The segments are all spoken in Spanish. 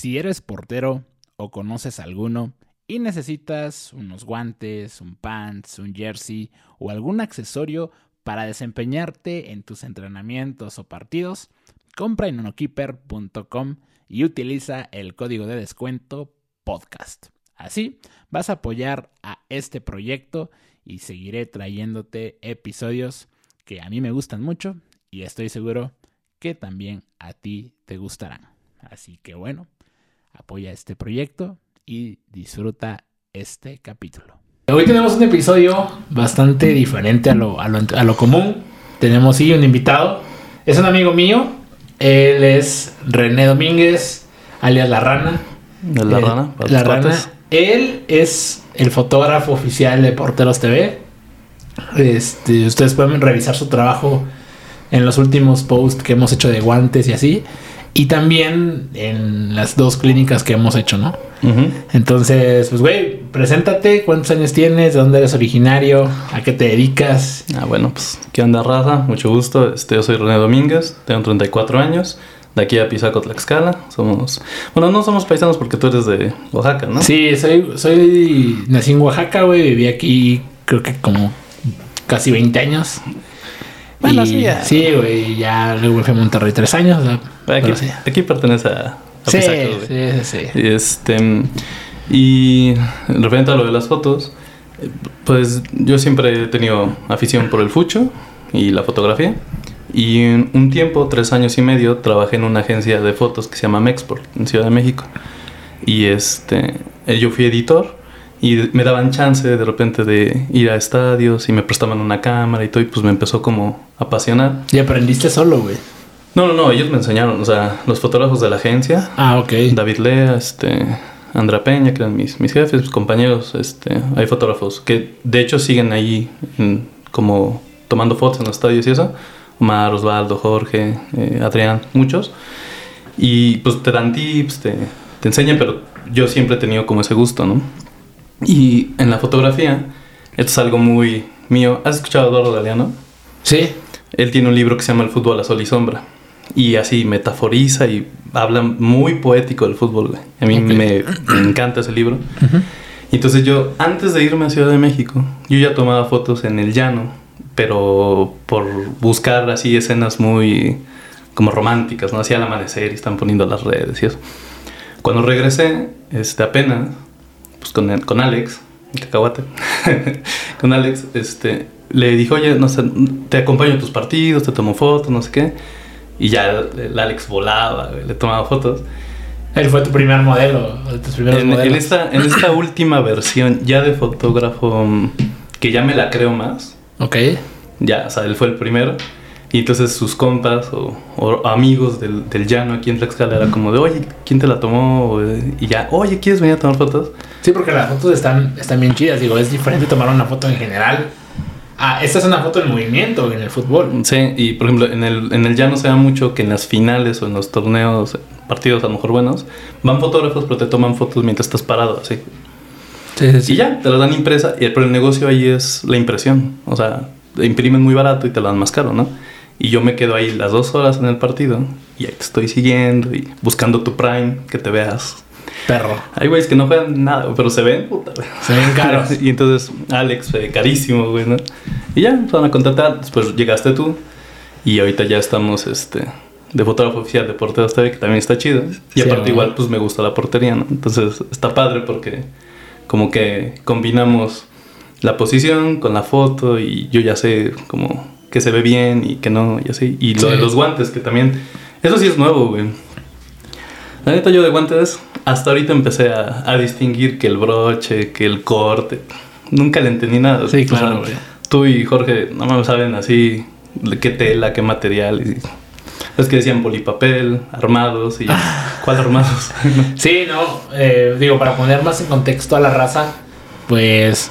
Si eres portero o conoces alguno y necesitas unos guantes, un pants, un jersey o algún accesorio para desempeñarte en tus entrenamientos o partidos, compra en unokeeper.com y utiliza el código de descuento podcast. Así vas a apoyar a este proyecto y seguiré trayéndote episodios que a mí me gustan mucho y estoy seguro que también a ti te gustarán. Así que bueno, apoya este proyecto y disfruta este capítulo. Hoy tenemos un episodio bastante diferente a lo, a lo, común. Tenemos sí un invitado. Es un amigo mío. Él es René Domínguez, alias La Rana. la eh, Rana. la Rana. Él es el fotógrafo oficial de Porteros TV. Este, ustedes pueden revisar su trabajo en los últimos posts que hemos hecho de guantes y así. Y también en las dos clínicas que hemos hecho, ¿no? Entonces, pues, güey, preséntate, cuántos años tienes, de dónde eres originario, a qué te dedicas. Ah, bueno, pues, ¿qué onda, raza? Mucho gusto. Este, yo soy René Domínguez, tengo 34 años, de aquí a Pisaco, Tlaxcala. Somos, bueno, no somos paisanos porque tú eres de Oaxaca, ¿no? Sí, soy, soy, nací en Oaxaca, güey, viví aquí creo que como casi 20 años. Bueno, sí, ya. Sí, güey, ya luego fui a Monterrey tres años. aquí, pertenece a, sí, sí, sí, Y este. Y referente a lo de las fotos, pues yo siempre he tenido afición por el fucho y la fotografía. Y en un tiempo, tres años y medio, trabajé en una agencia de fotos que se llama Mexport en Ciudad de México. Y este, yo fui editor y me daban chance de repente de ir a estadios y me prestaban una cámara y todo, y pues me empezó como a apasionar. ¿Y aprendiste solo, güey? No, no, no, ellos me enseñaron, o sea, los fotógrafos de la agencia. Ah, ok. David Lea, este, Andra Peña, que eran mis, mis jefes, mis compañeros, este, hay fotógrafos que de hecho siguen ahí como tomando fotos en los estadios y eso. Omar, Osvaldo, Jorge, eh, Adrián, muchos. Y pues te dan tips, te, te enseñan, pero yo siempre he tenido como ese gusto, ¿no? Y en la fotografía, esto es algo muy mío. ¿Has escuchado a Eduardo Galeano? Sí. Él tiene un libro que se llama El fútbol a sol y sombra. Y así metaforiza y habla muy poético del fútbol. A mí me, encanta ese libro. Y entonces yo, antes de irme a Ciudad de México, yo ya tomaba fotos en el llano, pero por buscar así escenas muy como románticas, ¿no? Hacía el amanecer y están poniendo las redes y eso. Cuando regresé, este, apenas pues con, con Alex, cacahuate, con Alex, este, le dijo, oye, no sé, te acompaño a tus partidos, te tomo fotos, no sé qué. Y ya el Alex volaba, le tomaba fotos. Él fue tu primer modelo, tus primeros en, En esta, en esta última versión ya de fotógrafo, mm, que ya me la creo más. Ok. Ya, o sea, él fue el primero. Y entonces sus compas o, amigos del, del, llano aquí en Tlaxcala era como de, oye, ¿quién te la tomó? Y ya, oye, ¿quieres venir a tomar fotos? Sí, porque las fotos están, están bien chidas. Digo, es diferente tomar una foto en general. Ah, esta es una foto en movimiento en el fútbol. Sí, y por ejemplo, en el, en el llano se da mucho que en las finales o en los torneos, partidos a lo mejor buenos, van fotógrafos, pero te toman fotos mientras estás parado, así. Sí, sí, Y ya, te la dan impresa. Pero el negocio ahí es la impresión. O sea, imprimen muy barato y te la dan más caro, ¿no? Y yo me quedo ahí las dos horas en el partido y ahí te estoy siguiendo y buscando tu prime, que te veas. Perro. Hay güeyes que no juegan nada, pero se ven, puta, Se ven caros. y entonces, Alex, carísimo, güey, ¿no? Y ya, van a contratar. Después llegaste tú y ahorita ya estamos, este, de fotógrafo oficial de Porteros TV, que también está chido. Y aparte, igual, pues me gusta la portería, ¿no? Entonces, está padre porque como que combinamos la posición con la foto y yo ya sé como que se ve bien y que no, y así. Y lo de los guantes, que también. Eso sí es nuevo, güey. La neta, yo de guantes, hasta ahorita empecé a, a distinguir que el broche, que el corte. Nunca le entendí nada. Sí, claro, güey. Tú y Jorge no me saben así qué tela, qué material. Y, es que decían polipapel, armados y. ¿Cuál armados? sí, no. Eh, digo, para poner más en contexto a la raza, pues.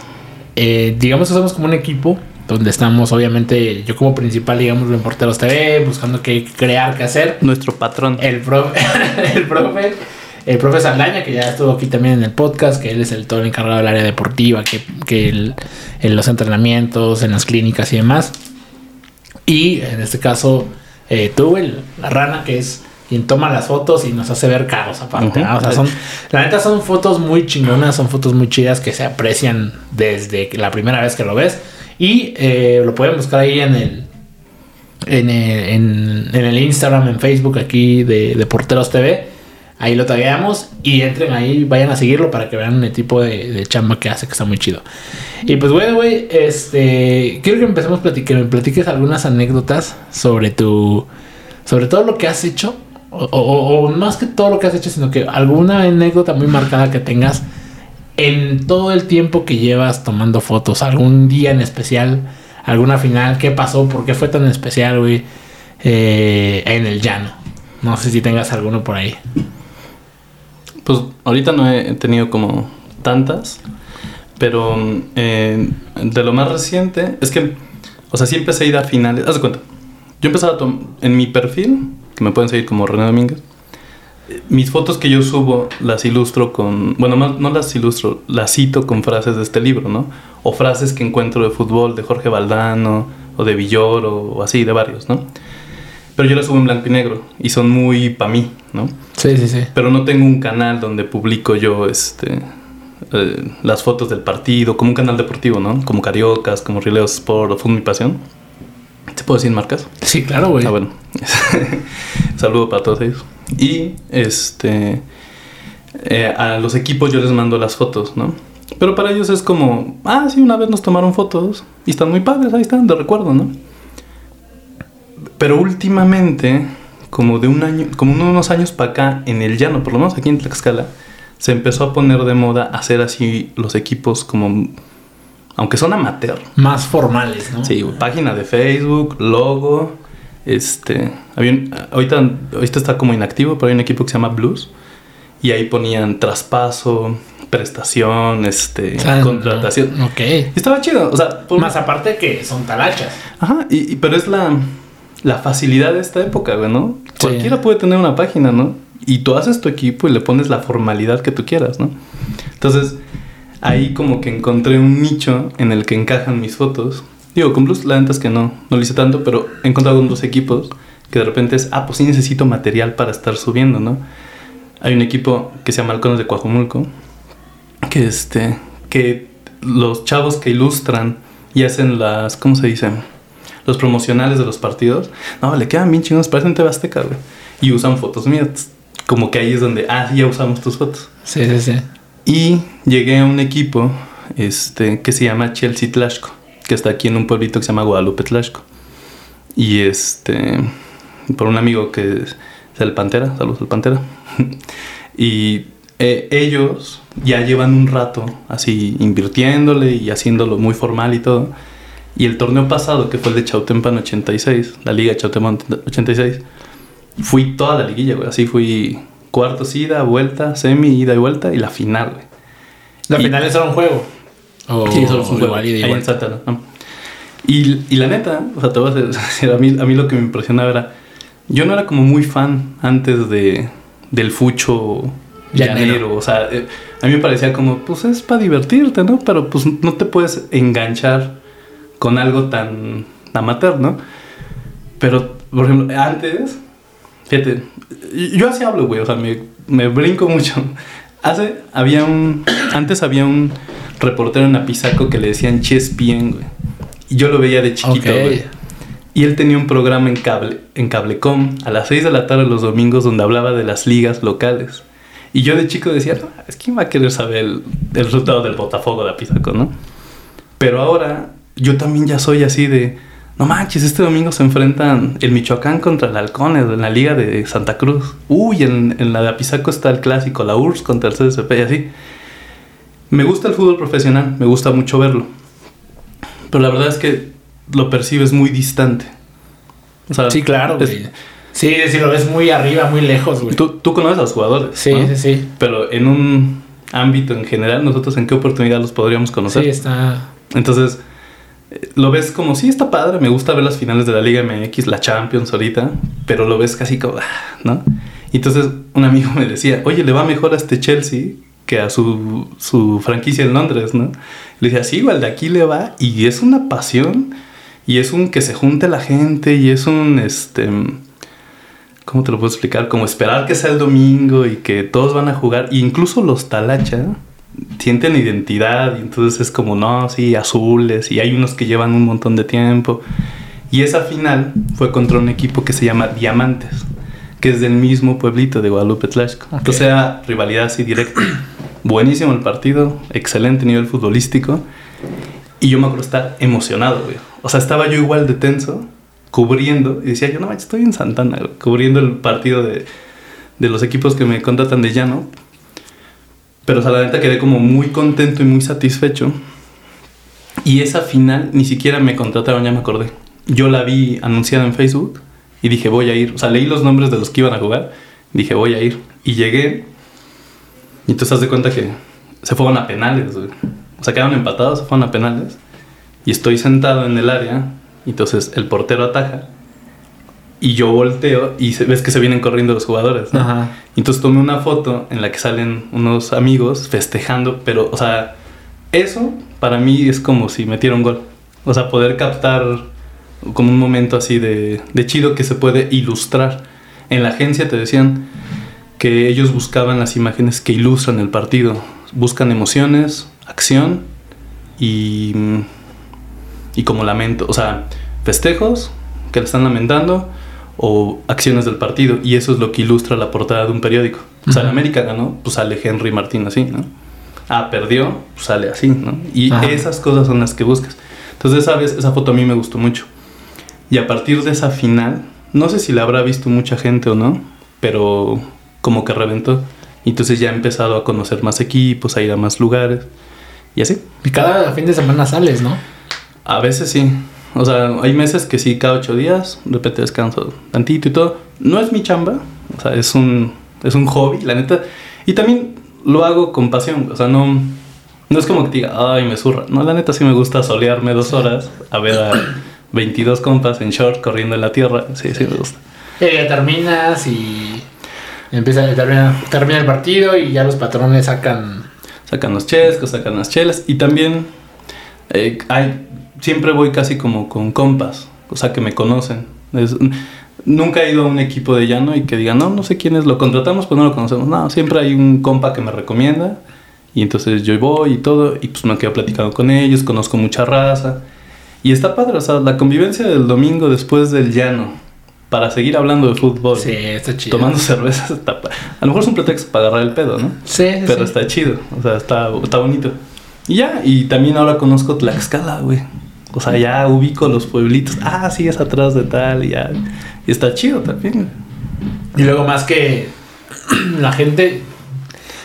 Eh, digamos que somos como un equipo donde estamos, obviamente, yo como principal, digamos, en Porteros TV, buscando qué crear, qué hacer. Nuestro patrón. El profe, el profe, el profe Saldaña, que ya estuvo aquí también en el podcast, que él es el todo el encargado del área deportiva, que, que en los entrenamientos, en las clínicas y demás. Y en este caso, eh, tú, el, la rana, que es quien toma las fotos y nos hace ver caros aparte. O sea, son, la neta son fotos muy chingonas, son fotos muy chidas que se aprecian desde la primera vez que lo ves. Y eh, lo pueden buscar ahí en el, en el, en, el Instagram, en Facebook aquí de, de Porteros TV. Ahí lo tagueamos y entren ahí, vayan a seguirlo para que vean el tipo de, chamba que hace, que está muy chido. Y pues bueno, güey, este, quiero que empecemos a platicar, me platiques algunas anécdotas sobre tu, sobre todo lo que has hecho o, más que todo lo que has hecho, sino que alguna anécdota muy marcada que tengas en todo el tiempo que llevas tomando fotos, algún día en especial, alguna final, qué pasó, por qué fue tan especial, güey, eh, en el llano. No sé si tengas alguno por ahí. Pues ahorita no he tenido como tantas, pero eh, de lo más reciente es que, o sea, sí empecé a ir a finales. Haz de cuenta, yo empezaba a en mi perfil que me pueden seguir como René Domínguez. Mis fotos que yo subo las ilustro con, bueno, no, las ilustro, las cito con frases de este libro, ¿no? O frases que encuentro de fútbol de Jorge Valdano o de Villor o, así, de varios, ¿no? Pero yo las subo en blanco y negro y son muy para mí, ¿no? Sí, sí, sí. Pero no tengo un canal donde publico yo este, eh, las fotos del partido, como un canal deportivo, ¿no? Como Cariocas, como Rileo Sport o Fútbol Mi Pasión. ¿Se puede decir marcas? Sí, claro, güey. Ah, bueno. Saludo para todos ellos. Y este. Eh, a los equipos yo les mando las fotos, ¿no? Pero para ellos es como, ah, sí, una vez nos tomaron fotos y están muy padres, ahí están, de recuerdo, ¿no? Pero últimamente, como de un año, como unos años para acá, en el llano, por lo menos aquí en Tlaxcala, se empezó a poner de moda hacer así los equipos como aunque son amateur. Más formales, ¿no? Sí, página de Facebook, logo. Este, ahorita, ahorita está como inactivo, pero hay un equipo que se llama Blues. Y ahí ponían traspaso, prestación, este, contratación. Ok. estaba chido, o sea... Más aparte que son talachas. Ajá, y, pero es la, la facilidad de esta época, güey, ¿no? Cualquiera puede tener una página, ¿no? Y tú haces tu equipo y le pones la formalidad que tú quieras, ¿no? Entonces, ahí como que encontré un nicho en el que encajan mis fotos. Digo, con Blues la neta es que no, no lo hice tanto, pero he encontrado dos equipos que de repente es, ah, pues sí necesito material para estar subiendo, ¿no? Hay un equipo que se llama Halcones de Coajomulco, que este, que los chavos que ilustran y hacen las, ¿cómo se dice? Los promocionales de los partidos, no, le quedan bien chingados, parecen TV Azteca, güey. Y usan fotos mías. Como que ahí es donde, ah, ya usamos tus fotos. Sí, sí, sí. Y llegué a un equipo este, que se llama Chelsea Tlaxco, que está aquí en un pueblito que se llama Guadalupe Tlaxco. Y este, por un amigo que es el Pantera, saludos al Pantera. y eh, ellos ya llevan un rato así invirtiéndole y haciéndolo muy formal y todo. Y el torneo pasado, que fue el de Chautempan 86, la liga Chautempan 86, fui toda la liguilla, güey. Así fui cuartos ida, vuelta, semi, ida y vuelta y la final, güey. ¿La final es solo un juego? sí, solo un juego. Ahí en Santa, y, y, la neta, o sea, te voy a decir, a mí, a mí lo que me impresionaba era, yo no era como muy fan antes de, del fucho llanero, o sea, eh, a mí me parecía como, pues es para divertirte, ¿no? Pero pues no te puedes enganchar con algo tan amateur, ¿no? Pero, por ejemplo, antes, fíjate, yo así hablo, güey, o sea, me, me brinco mucho. Hace, había un, antes había un reportero en Apizaco que le decían Chespien, güey. Y yo lo veía de chiquito, güey. Y él tenía un programa en cable, en Cablecom, a las 6 de la tarde los domingos, donde hablaba de las ligas locales. Y yo de chico decía, no, es que va a querer saber el, el resultado del Botafogo de Apizaco, ¿no? Pero ahora yo también ya soy así de, no manches, este domingo se enfrentan el Michoacán contra el Halcones en la Liga de Santa Cruz. Uy, en, la de Apizaco está el clásico, la URSS contra el CSP y así. Me gusta el fútbol profesional, me gusta mucho verlo. Pero la verdad es que lo percibes muy distante. sí, claro, güey. Sí, sí, lo ves muy arriba, muy lejos, güey. Tú, conoces a los jugadores. Sí, sí, sí. Pero en un ámbito en general, nosotros en qué oportunidad los podríamos conocer. Sí, está. Entonces, lo ves como, sí, está padre, me gusta ver las finales de la Liga MX, la Champions ahorita, pero lo ves casi como, ah, ¿no? Entonces un amigo me decía, oye, le va mejor a este Chelsea que a su, su franquicia en Londres, ¿no? Le decía, sí, igual de aquí le va, y es una pasión, y es un que se junte la gente, y es un, este, ¿cómo te lo puedo explicar? Como esperar que sea el domingo y que todos van a jugar. Y incluso los talacha sienten identidad y entonces es como, no, sí, azules y hay unos que llevan un montón de tiempo. Y esa final fue contra un equipo que se llama Diamantes, que es del mismo pueblito de Guadalupe Tlaxco. O sea, rivalidad así directa. Buenísimo el partido, excelente nivel futbolístico. Y yo me acuerdo estar emocionado, güey. O sea, estaba yo igual de tenso, cubriendo, y decía yo, no, estoy en Santana, cubriendo el partido de, de los equipos que me contratan de llano. Pero, o sea, la neta quedé como muy contento y muy satisfecho. Y esa final ni siquiera me contrataron, ya me acordé. Yo la vi anunciada en Facebook y dije, voy a ir. O sea, leí los nombres de los que iban a jugar. Dije, voy a ir. Y llegué. Y tú te de cuenta que se fueron a penales, güey. O sea, quedaron empatados, se fueron a penales. Y estoy sentado en el área. Y entonces el portero ataja. Y yo volteo y se- ves que se vienen corriendo los jugadores. ¿no? Ajá. Entonces tomé una foto en la que salen unos amigos festejando, pero, o sea, eso para mí es como si metiera un gol. O sea, poder captar como un momento así de, de chido que se puede ilustrar. En la agencia te decían que ellos buscaban las imágenes que ilustran el partido. Buscan emociones, acción y, y como lamento. O sea, festejos que le están lamentando o acciones del partido. Y eso es lo que ilustra la portada de un periódico. O sea, en. América ganó, pues sale Henry Martín así, ¿no? Ah, perdió, pues sale así, ¿no? Y Ajá. esas cosas son las que buscas. Entonces, ¿sabes? Esa foto a mí me gustó mucho. Y a partir de esa final, no sé si la habrá visto mucha gente o no, pero como que reventó. Entonces ya he empezado a conocer más equipos, a ir a más lugares. Y así. Y cada fin de semana sales, ¿no? A veces sí. O sea, hay meses que sí, cada ocho días, de repente descanso tantito y todo. No es mi chamba, o sea, es un, es un hobby, la neta. Y también lo hago con pasión, o sea, no, no es como que te diga, ay, me zurra. No, la neta sí me gusta solearme dos horas a ver a 22 compas en short corriendo en la tierra. Sí, sí me gusta. Y ya terminas y empieza, termina, termina el partido y ya los patrones sacan. Sacan los chescos, sacan las chelas y también eh, hay, siempre voy casi como con compas, o sea que me conocen. Es- nunca he ido a un equipo de llano y que digan, no, no sé quién es, lo contratamos, pues no lo conocemos. No, siempre hay un compa que me recomienda y entonces yo voy y todo y pues me quedo platicando con ellos, conozco mucha raza. Y está padre, o sea, la convivencia del domingo después del llano para seguir hablando de fútbol, Sí, está chido. tomando cervezas, está pa- a lo mejor es un pretexto para agarrar el pedo, ¿no? Sí, sí, Pero sí. está chido, o sea, está, está bonito. Y ya, y también ahora conozco Tlaxcala, güey. O sea, ya ubico los pueblitos. Ah, sí, es atrás de tal, y ya. Y está chido también. Y luego más que la gente,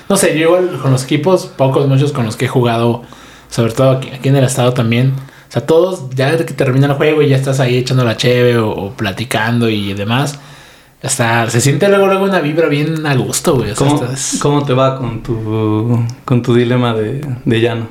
no sé, yo igual con los equipos, pocos, muchos con los que he jugado, sobre todo aquí, aquí en el estado también. O sea, todos, ya desde que termina el juego y ya estás ahí echando la cheve o, o platicando y demás. Hasta se siente luego, luego una vibra bien a gusto, güey. O sea, ¿Cómo, estás- cómo te va con tu, con tu dilema de, de llano?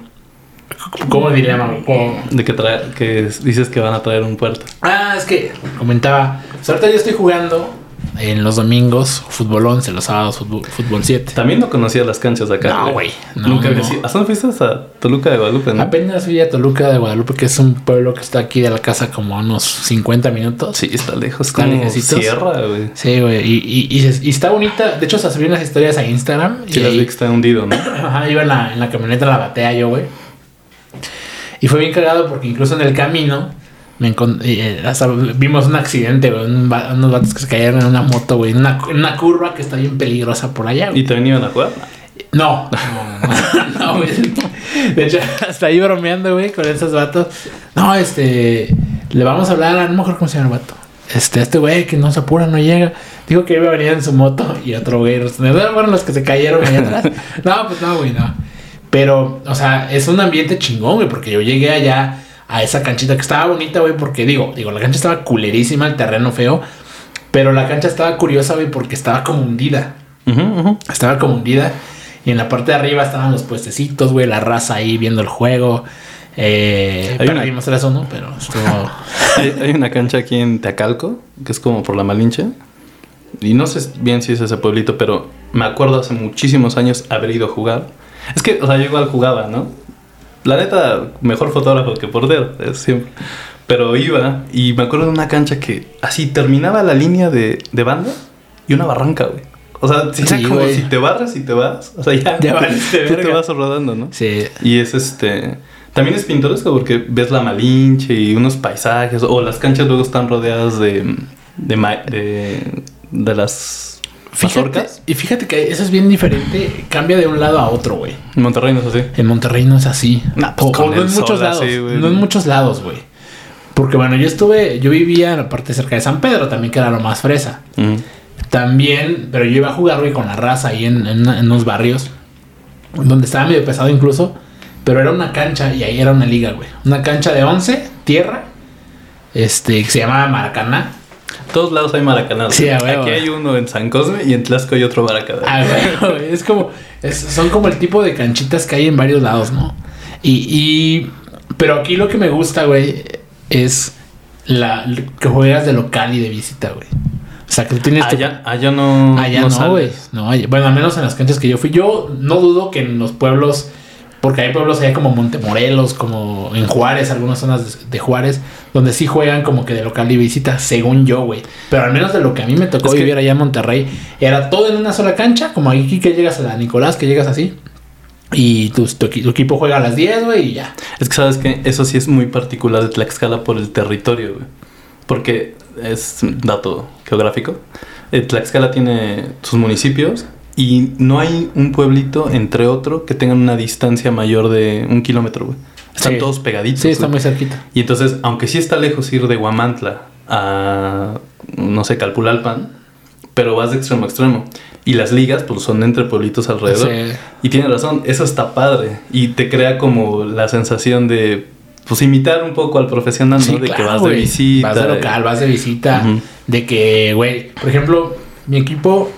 ¿Cómo diría, mamá? Como- De que, trae, que dices que van a traer un puerto. Ah, es que comentaba. o sea, ahorita yo estoy jugando en los domingos fútbol 11, los sábados fútbol, fútbol 7. También no conocía las canchas de acá. No, güey. No, Nunca había no. sido- ¿Hasta dónde fuiste? A Toluca de Guadalupe, ¿no? Apenas fui a Toluca de Guadalupe, que es un pueblo que está aquí de la casa como a unos 50 minutos. Sí, está lejos. Está lejecitos. sierra, güey. Sí, güey. Y, y, y, se- y está bonita. De hecho, se subieron las historias a Instagram. Sí, y las vi que está hundido, ¿no? Ajá, iba en la, en la camioneta, la batea yo, güey. Y fue bien cagado porque incluso en el camino me eh, hasta vimos un accidente, güey. un va- unos vatos que se cayeron en una moto, güey. En una, una curva que está bien peligrosa por allá, ¿Y también iban a jugar? No, no, no, güey. De hecho, hasta ahí bromeando, güey, con esos vatos. No, este. Le vamos a hablar a. No me acuerdo cómo se llama el vato. Este, este güey que no se apura, no llega. Dijo que iba a venir en su moto y otro güey. respondió, "Ah, Fueron los que se cayeron allá atrás. No, pues no, güey, no. Pero, o sea, es un ambiente chingón, güey, porque yo llegué allá a esa canchita que estaba bonita, güey, porque digo, digo, la cancha estaba culerísima, el terreno feo. Pero la cancha estaba curiosa, güey, porque estaba como hundida. Estaba como hundida. Y en la parte de arriba estaban los puestecitos, güey, la raza ahí viendo el juego. Eh, Hay una- perdimos 3 1, pero estuvo. Hay, hay una cancha aquí en Teacalco, que es como por la Malinche. Y no sé bien si es ese pueblito, pero me acuerdo hace muchísimos años haber ido a jugar. Es que, o sea, yo igual jugaba, ¿no? La neta, mejor fotógrafo que portero, es siempre. Pero iba y me acuerdo de una cancha que así terminaba la línea de, de banda y una barranca, güey. O sea, sí, Sí, como güey. si te barras y te vas. O sea, ya, Ya te- tú te vas rodando, ¿no? Sí. Y es este. También es pintoresco porque ves la Malinche y unos paisajes. O las canchas luego están rodeadas de. de, de, de las. Fíjate, y fíjate que eso es bien diferente. Cambia de un lado a otro, güey. En Monterrey no es así. En Monterrey no es así. Nah, pues o, no en muchos lados. así, güey. no en muchos lados, güey. Porque bueno, yo estuve, yo vivía en la parte cerca de San Pedro, también que era lo más fresa. También, pero yo iba a jugar, güey, con la raza ahí en, en unos barrios. Donde estaba medio pesado incluso. Pero era una cancha y ahí era una liga, güey. Una cancha de 11, tierra. Este, que se llamaba Maracaná. Todos lados hay maracaná. Sí. Aquí hay uno en San Cosme y en Tlaxco hay otro maracaná. Ah, güey, es como, es- son como el tipo de canchitas que hay en varios lados, ¿no? Y, y pero aquí lo que me gusta, güey, es la que juegas de local y de visita, güey. O sea, que tú tienes tu- Allá, allá no. Allá no güey. No, allá- bueno, al menos en las canchas que yo fui. Yo no dudo que en los pueblos, porque hay pueblos allá como Montemorelos, como en Juárez, algunas zonas de, Juárez, donde sí juegan como que de local y visita, según yo, güey. Pero al menos de lo que a mí me tocó Es que- vivir allá en Monterrey, era todo en una sola cancha, como aquí que llegas a la Nicolás, que llegas así. Y tu, tu tu equipo juega a las 10, güey, y ya. Es que sabes que eso sí es muy particular de Tlaxcala por el territorio, güey. Porque es dato geográfico. Eh, Tlaxcala tiene sus municipios y no hay un pueblito entre otro que tengan una distancia mayor de un kilómetro, güey. Están Sí. todos pegaditos. Sí, está muy cerquita. Y entonces, aunque sí está lejos ir de Huamantla a, no sé, Calpulalpan, pero vas de extremo a extremo. Y las ligas, pues son entre pueblitos alrededor. Sí. Y tiene razón, eso está padre. Y te crea como la sensación de, pues, imitar un poco al profesional, ¿no? Sí, de que vas de visita. Vas de local, vas de visita. De que, güey, por ejemplo, mi equipo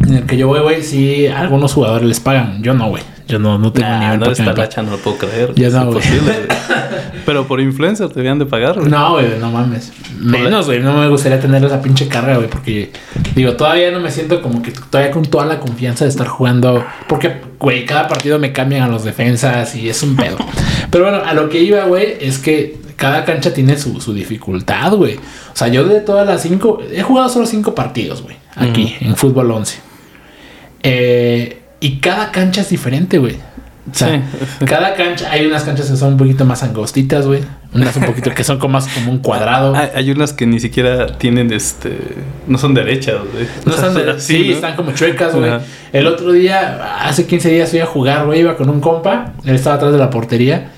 en el que yo voy, güey, sí, a algunos jugadores les pagan. Yo no, güey. Yo no, no tengo Nah, nivel no paguen. talacha, no lo puedo creer. Ya es no, güey. Pero por influencer te habían de pagar, güey. No, güey, no mames. Menos, güey. No me gustaría tener esa pinche carga, güey. Porque, digo, todavía no me siento como que todavía con toda la confianza de estar jugando. Porque, güey, cada partido me cambian a los defensas y es un pedo. Pero bueno, a lo que iba, güey, es que cada cancha tiene su, su dificultad, güey. O sea, yo de todas las cinco. He jugado solo cinco partidos, güey. Aquí, en fútbol 11. Eh, y cada cancha es diferente, güey. O sea, Sí. cada cancha, hay unas canchas que son un poquito más angostitas, güey. Unas un poquito que son como más como un cuadrado. Hay, hay unas que ni siquiera tienen este. No son derechas, güey. No O sea, están de- son así, sí, ¿no? están como chuecas, güey. El otro día, hace 15 días fui a jugar, güey, iba con un compa, él estaba atrás de la portería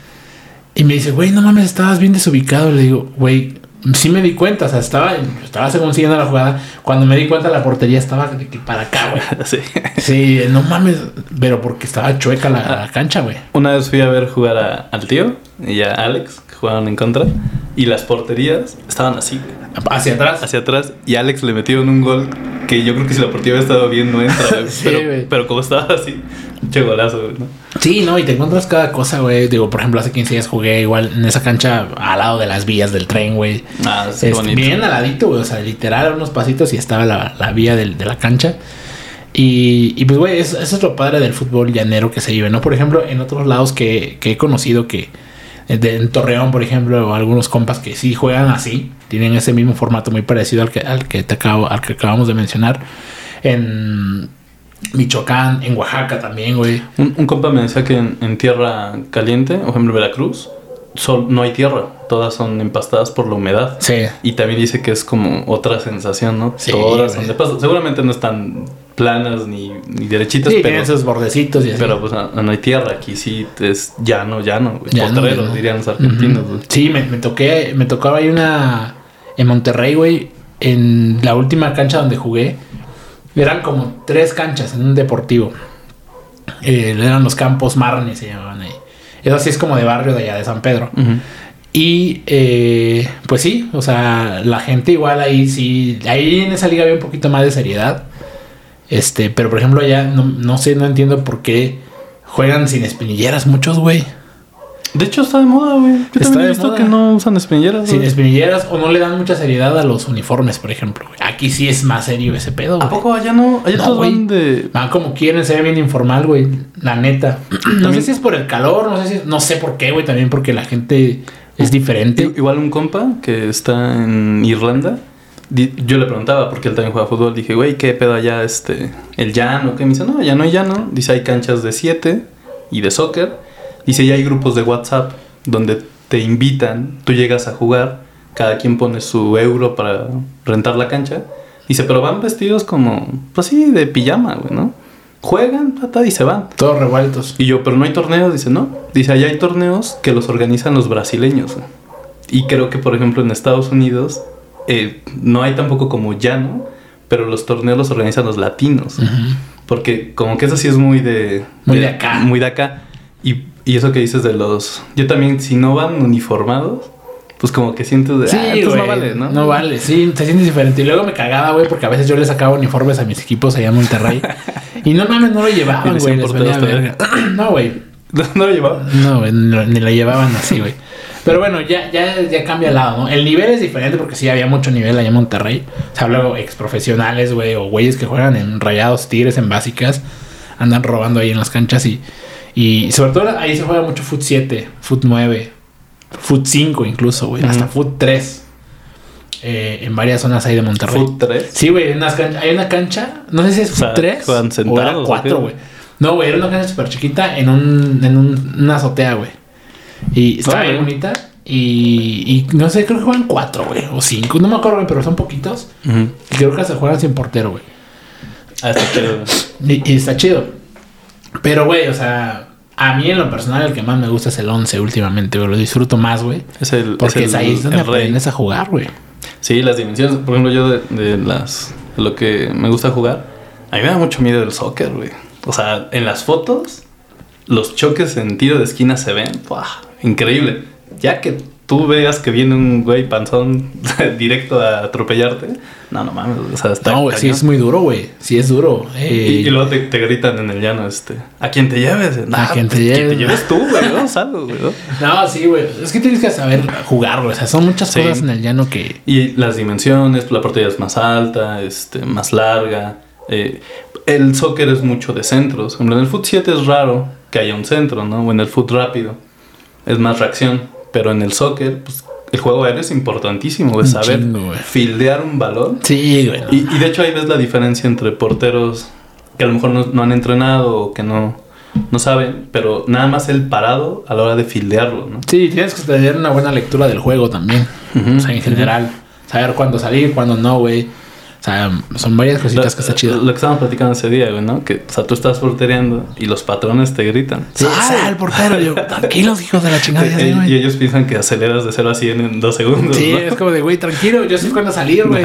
y me dice, güey, no mames, estabas bien desubicado. Le digo, güey, sí me di cuenta, o sea, estaba, estaba según siguiendo la jugada. Cuando me di cuenta, la portería estaba de que para acá, güey. Sí. Sí, no mames, pero porque estaba chueca la, la cancha, güey. Una vez fui a ver jugar a- al tío y a Alex, que jugaban en contra, y las porterías estaban así, güey, Hacia atrás. hacia atrás, y Alex le metieron un gol que yo creo que si la portería hubiera estado bien no entra. Sí, pero, güey. pero como estaba así, che golazo, güey, ¿no? Sí, no, y te encuentras cada cosa, güey. Digo, por ejemplo, hace 15 días jugué igual en esa cancha al lado de las vías del tren, güey. Ah, sí, Este, bonito. bien al ladito, güey. O sea, literal, unos pasitos y estaba la, la vía del- de la cancha. Y, y pues, güey, eso, eso es lo padre del fútbol llanero que se vive, ¿no? Por ejemplo, en otros lados que, que he conocido que... eh, de- en Torreón, por ejemplo, o algunos compas que sí juegan así, tienen ese mismo formato muy parecido al que, al que, te acabo, al que acabamos de mencionar. En Michoacán, en Oaxaca también, güey. Un, un compa me decía que en, en tierra caliente, por ejemplo Veracruz, sol- no hay tierra, todas son empastadas por la humedad. Sí. Y también dice que es como otra sensación, ¿no? Sí, Todas son de pasto. Seguramente no están planas ni, ni derechitas, Sí, pero, tienen sus bordecitos y así. pero pues no, no hay tierra. Aquí sí es llano, llano, güey. Llano, Potreros, llano. dirían los argentinos. Sí, me, me toqué, me tocaba ahí una en Monterrey, güey, en la última cancha donde jugué. Eran como tres canchas en un deportivo. Eh, eran los campos Marne, se llamaban ahí. Eso sí es como de barrio de allá de San Pedro. Y eh, pues sí, o sea, la gente igual ahí sí, ahí en esa liga había un poquito más de seriedad. Este, pero por ejemplo allá no, no sé, no entiendo por qué juegan sin espinilleras muchos, güey. De hecho, está de moda, güey. Yo Está también he visto moda. que no usan espinilleras. Sin espinilleras o no le dan mucha seriedad a los uniformes, por ejemplo. güey. Aquí sí es más serio ese pedo, ¿A güey. poco allá no? Allá No, todos güey. van de. Van como quieren, se ve bien informal, güey. La neta. No sé si es por el calor, no sé si... No sé por qué, güey. También porque la gente es diferente. Igual un compa que está en Irlanda yo le preguntaba, porque él también juega fútbol, dije, güey, ¿qué pedo allá, este, el llano? ¿Qué? Me dice, no, ya no hay llano. Dice, hay canchas de 7 y de soccer. Dice, ya hay grupos de WhatsApp donde te invitan, tú llegas a jugar, cada quien pone su euro para rentar la cancha. Dice, pero van vestidos como, pues sí, de pijama, güey, ¿no? Juegan, pata, y se van. Todos revueltos. Y yo, pero no hay torneos, dice, no. Dice, allá hay torneos que los organizan los brasileños. güey. Y creo que, por ejemplo, en Estados Unidos eh, no hay tampoco como llano, pero los torneos los organizan los latinos. güey. Porque como que eso sí es muy de... Muy de acá. Muy de acá. Y, y eso que dices de los... Yo también, si no van uniformados, pues como que siento de... Sí, ah, entonces no vale, ¿no? No vale, sí, te sientes diferente. Y luego me cagaba, güey, porque a veces yo le sacaba uniformes a mis equipos allá en Monterrey. y no mames, no lo llevaban, les güey. Les. No, güey. ¿No, no lo llevaba? No, güey, ni, lo- ni la llevaban así, güey. Pero bueno, ya, ya, ya cambia el lado, ¿no? El nivel es diferente porque sí había mucho nivel allá en Monterrey. O sea, luego ex profesionales, güey, o güeyes que juegan en rayados, tigres, en básicas, andan robando ahí en las canchas y, y sobre todo ahí se juega mucho Foot 7, Foot 9, Foot 5 incluso, güey, hasta Ujú. Foot 3. eh, en varias zonas ahí de Monterrey. Foot 3. Sí, güey, hay una cancha, no sé si es O sea, Foot 3 juegan o era sentados, ¿o 4, qué? güey. No, güey, era una cancha súper chiquita en, un, en un- una azotea, güey. Y estaba Órale. bien bonita. Y, y no sé, creo que juegan 4, güey, o 5, no me acuerdo, güey, pero son poquitos. Ujú. Y creo que se juegan sin portero, güey. Ah, está chido. Y, y está chido. Pero, güey, o sea, a mí en lo personal el que más me gusta es el 11 últimamente, güey. Lo disfruto más, güey. Es el, Porque es, el- ahí es donde aprendes a jugar, güey. Sí, las dimensiones. Por ejemplo, yo de, de las de lo que me gusta jugar, a mí me da mucho miedo el soccer, güey. O sea, en las fotos, los choques en tiro de esquina se ven, ¡buah! increíble. Ya que tú veas que viene un güey panzón directo a atropellarte, no, no mames, o sea, está No, güey, sí es muy duro, güey. Sí es duro. Eh, Y, y luego te, te gritan en el llano, este, a quien te lleves. A quien te pues, lleves. te lleves tú, güey, no salgo, güey. ¿no? No, sí, güey. Es que tienes que saber jugar, güey. O sea, son muchas Sí. cosas en el llano que. Y las dimensiones, la portería es más alta, este, más larga. eh, el soccer es mucho de centros. En el foot 7 es raro que haya un centro, ¿no? O en el foot rápido es más reacción. Pero en el soccer, pues, el juego aéreo es importantísimo, güey. Saber fildear un balón. Sí, güey. Y, y de hecho ahí ves la diferencia entre porteros que a lo mejor no, no han entrenado o que no, no saben, pero nada más el parado a la hora de fildearlo, ¿no? Sí, tienes que tener una buena lectura del juego también. O sea, en general. Saber cuándo salir, cuándo no, güey. O sea, son varias cositas que está chido. Lo que estábamos platicando ese día, güey, ¿no? Que, o sea, tú estás portereando y los patrones te gritan. Sí, sal, portero. Yo, tranquilos, hijos de la chingada. y, güey. y ellos piensan que aceleras de 0 a 100 en 2 segundos. Sí, ¿no? es como de, güey, tranquilo, yo sé cuándo salir, güey.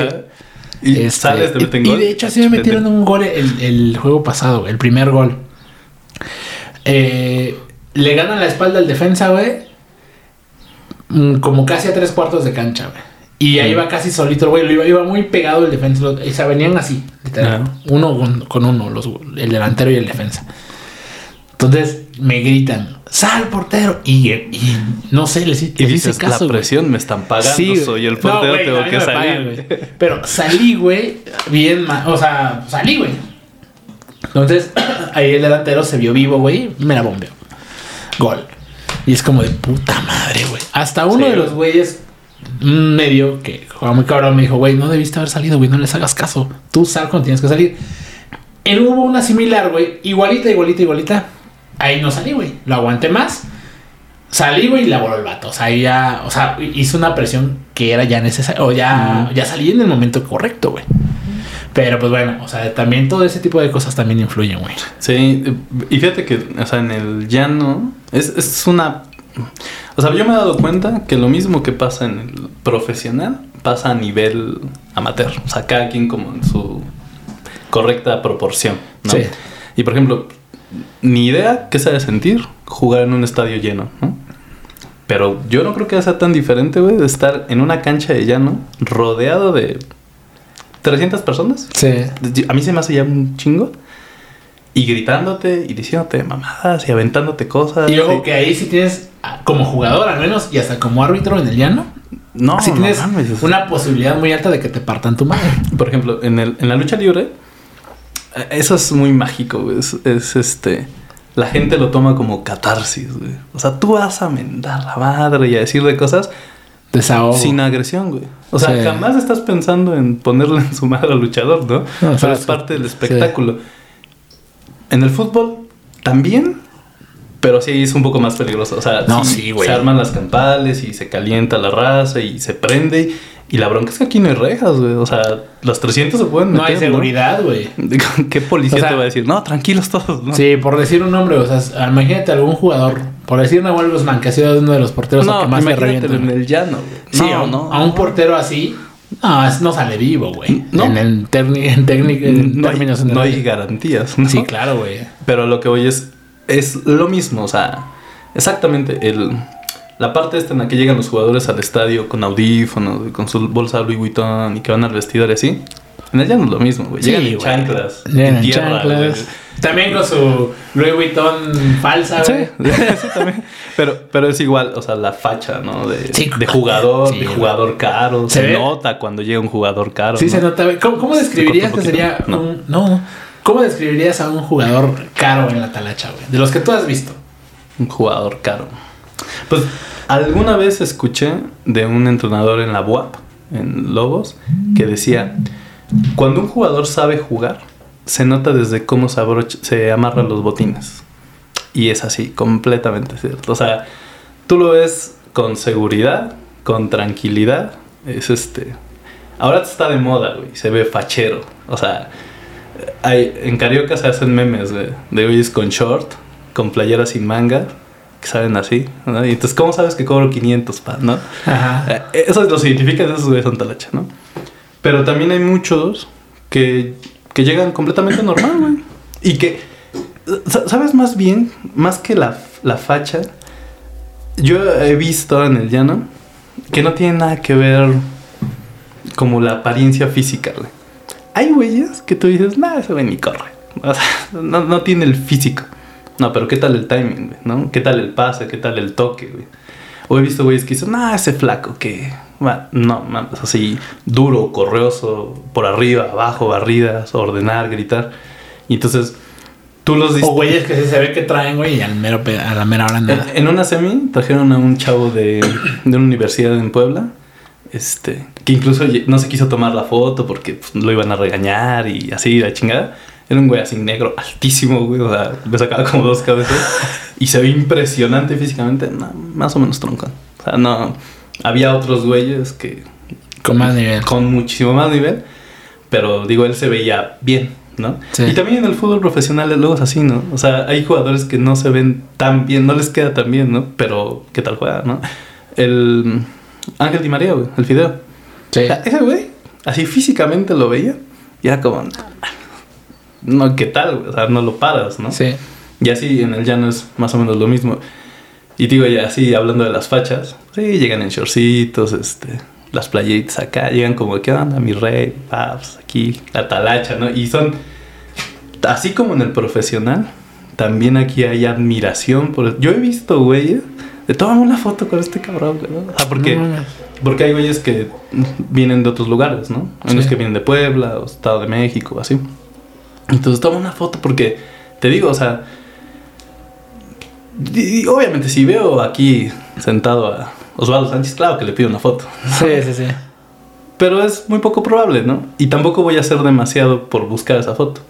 Y Este, sales, te meten y, gol. y de hecho así me metieron un gol el, el juego pasado, el primer gol. Eh, le ganan la espalda al defensa, güey. mm, Como casi a tres cuartos de cancha, güey. Y ahí Sí. iba casi solito, güey. lo Iba, iba muy pegado el defensa. O sea, venían así, literal. Uno con, con uno, los, el delantero y el defensa. Entonces me gritan, sal portero. Y, y no sé, les, Y dices, caso. la presión me están pagando, Sí, soy el No, portero, tengo que salir. pagan. Pero salí, güey, bien, o sea, salí, güey. Entonces, ahí el delantero se vio vivo, güey, me la bombeó. Gol. Y es como de puta madre, güey. Hasta uno Sí, de los güeyes mm, medio que juega muy cabrón me dijo, güey, no debiste haber salido, güey, no les hagas caso. Tú sal cuando tienes que salir. En hubo una similar, güey, igualita, igualita, igualita. Ahí no salí, güey. Lo aguanté más. Salí, güey, y la voló el vato. O sea, ahí ya, o sea, hizo una presión que era ya necesaria. O ya, ya salí en el momento correcto, güey. Pero pues bueno, o sea, también todo ese tipo de cosas también influyen, güey. Sí, y fíjate que, o sea, en el llano es, es una... O sea, yo me he dado cuenta que lo mismo que pasa en el profesional pasa a nivel amateur. O sea, cada quien como en su correcta proporción, ¿no? Sí. Y por ejemplo, ni idea qué se ha de sentir jugar en un estadio lleno, ¿no? Pero yo no creo que sea tan diferente, güey, de estar en una cancha de llano rodeado de 300 personas. Sí. A mí se me hace ya un chingo. Y gritándote y diciéndote mamadas y aventándote cosas. Y luego y- que ahí sí tienes, ah, como jugador al menos, y hasta como árbitro en el llano, No, sí no tienes mames, una posibilidad muy alta de que te partan tu madre. Por ejemplo, en, el, en la lucha libre, eh, eso es muy mágico, güey. Es, es, este. La gente lo toma como catarsis, güey. O sea, tú vas a mentar la madre y a decirle cosas, Desahogo. sin agresión, güey. O sea, Sí. jamás estás pensando en ponerle en su madre al luchador, ¿no? No, Pero es parte del espectáculo. En el fútbol también, pero sí es un poco más peligroso. O sea, No, sí, güey. se arman las campales y se calienta la raza y se prende. Y la bronca es que aquí no hay rejas, güey. O sea, los 300 se pueden No hay meter, seguridad, güey. Digo, ¿Qué policía O sea, te va a decir? No, tranquilos todos, ¿no? Sí, por decir un nombre, o sea, imagínate algún jugador, por decir Nahuel Guzmán, que ha sido uno de los porteros no, que más te imagínate revientan. en el llano, güey. Sí, no, a, un- no. a un portero así, no, no sale vivo, güey. No. En, el terni- en, en no hay, no hay garantías, ¿no? Sí, claro, güey. Pero lo que voy es, es lo mismo, o sea, exactamente, el, la parte esta en la que llegan los jugadores al estadio con audífonos, con su bolsa Louis Vuitton y que van al vestidor y así. En el llano es lo mismo, güey. Sí, Llegan en güey. chanclas, Llegan en en tierra, chanclas. También con su Louis Vuitton falsa, güey. güey. Sí, sí, también. Pero, pero es igual, o sea, la facha, ¿no? De, Sí, de jugador, sí, de jugador caro. Se nota cuando llega un jugador caro. Sí, ¿no? se nota. ¿Cómo, cómo describirías que sería. No. un... No. ¿Cómo describirías a un jugador caro en la talacha, güey? De los que tú has visto. Un jugador caro. Pues alguna vez escuché de un entrenador en la BUAP, en Lobos, que decía, cuando un jugador sabe jugar, se nota desde cómo se, abrocha- se amarran los botines. Y es así, completamente cierto. O sea, tú lo ves con seguridad, con tranquilidad. Es este... Ahora está de moda, güey. Se ve fachero. O sea, hay, en Carioca se hacen memes de, de güeyes con short, con playera sin manga, que saben así. ¿no? Y entonces, ¿cómo sabes que cobro 500, pa? ¿no? Ajá. Eh, Eso los identifica, esos güeyes son talacha, ¿no? Pero también hay muchos que, que llegan completamente normal, güey. Y que, ¿sabes más bien? Más que la, la facha, yo he visto en el llano que no tiene nada que ver como la apariencia física. Hay güeyes que tú dices, nada, ese güey ni corre. O sea, no, no tiene el físico. No, pero ¿qué tal el timing, güey? ¿No? ¿Qué tal el pase? ¿Qué tal el toque, güey? O he visto güeyes que dicen, nah, ese flaco que... va, No, mames, así duro, correoso, por arriba, abajo, barridas, ordenar, gritar. Y entonces tú los dis- O güeyes que sí se ve que traen, güey, y al mero a la mera hora nada. en, en una semi trajeron a un chavo de, de una universidad en Puebla, este, que incluso no se quiso tomar la foto porque pues, lo iban a regañar y así, la chingada. Era un güey así negro, altísimo, güey, o sea, me sacaba como dos cabezas y se ve impresionante físicamente, no, más o menos tronco. O sea, no, había otros güeyes que Con más nivel. con muchísimo más nivel, pero digo, él se veía bien, ¿no? Sí. Y también en el fútbol profesional luego es así, ¿no? O sea, hay jugadores que no se ven tan bien, no les queda tan bien, ¿no? Pero, ¿qué tal juega, no? El Ángel Di María, güey, el Fideo. Sí. O sea, ese güey, así físicamente lo veía y era como, no, ¿qué tal? güey? O sea, no lo paras, ¿no? Sí. Y así en el llano es más o menos lo mismo. Y digo, ya así hablando de las fachas, sí, llegan en shortcitos, este, las playitas acá, llegan como, ¿qué onda, mi rey? Paps, aquí, la talacha, ¿no? Y son, así como en el profesional, también aquí hay admiración por... Yo he visto, güeyes, de tomar una foto con este cabrón, güey, ¿no? O sea, porque... No mames. Porque hay güeyes que vienen de otros lugares, ¿no? Hay unos Sí. que vienen de Puebla o Estado de México, así. Entonces toma una foto porque, te digo, o sea, y- y obviamente si veo aquí sentado a Osvaldo Sánchez, claro que le pido una foto. Sí, sí, sí. Pero es muy poco probable, ¿no? Y tampoco voy a hacer demasiado por buscar esa foto.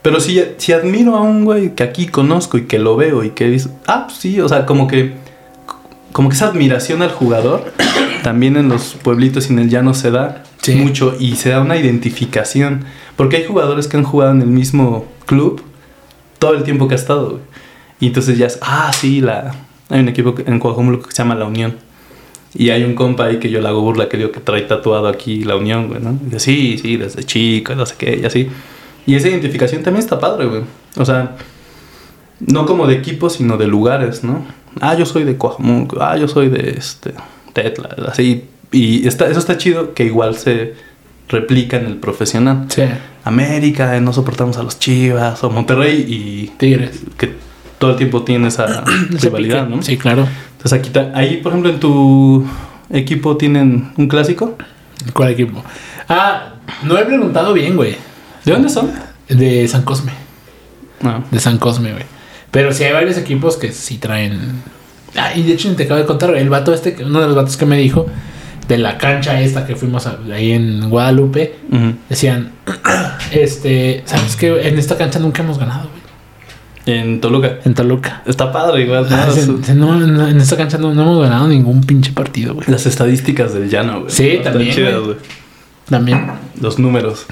Pero si, si admiro a un güey que aquí conozco y que lo veo y que dice, ah, pues sí, o sea, como que, como que esa admiración al jugador también en los pueblitos y en el llano se da Sí. mucho y se da una identificación. Porque hay jugadores que han jugado en el mismo club todo el tiempo que ha estado, güey. Y entonces ya es, ah, sí, la, hay un equipo en Coajomulco que se llama La Unión. Y hay un compa ahí que yo le hago burla que digo que trae tatuado aquí La Unión, güey, ¿no? Y dice, sí, sí, desde chico, no sé qué, y así. Y esa identificación también está padre, güey. O sea, no como de equipo, sino de lugares, ¿no? Ah, yo soy de Coajomulco, ah, yo soy de este, Tetla, así. Y está, eso está chido que igual se replica en el profesional. Sí. América, eh, no soportamos a los Chivas, o Monterrey, y Tigres. que todo el tiempo tiene esa rivalidad. ¿no? Sí, claro. Entonces aquí, ahí, por ejemplo, en tu equipo tienen un clásico. ¿Cuál equipo? Ah, no he preguntado bien, güey. ¿De dónde son? De San Cosme. No. De San Cosme, güey. Pero sí hay varios equipos que sí traen Ah, y de hecho te acabo de contar, el vato este, uno de los vatos que me dijo, de la cancha esta que fuimos ahí en Guadalupe, decían, este, ¿sabes qué? En esta cancha nunca hemos ganado, güey. En Toluca. En Toluca. Está padre, igual. Ah, en esta cancha no, hemos ganado ningún pinche partido, güey. Las estadísticas del llano, güey. Sí, también. güey. También. Los números.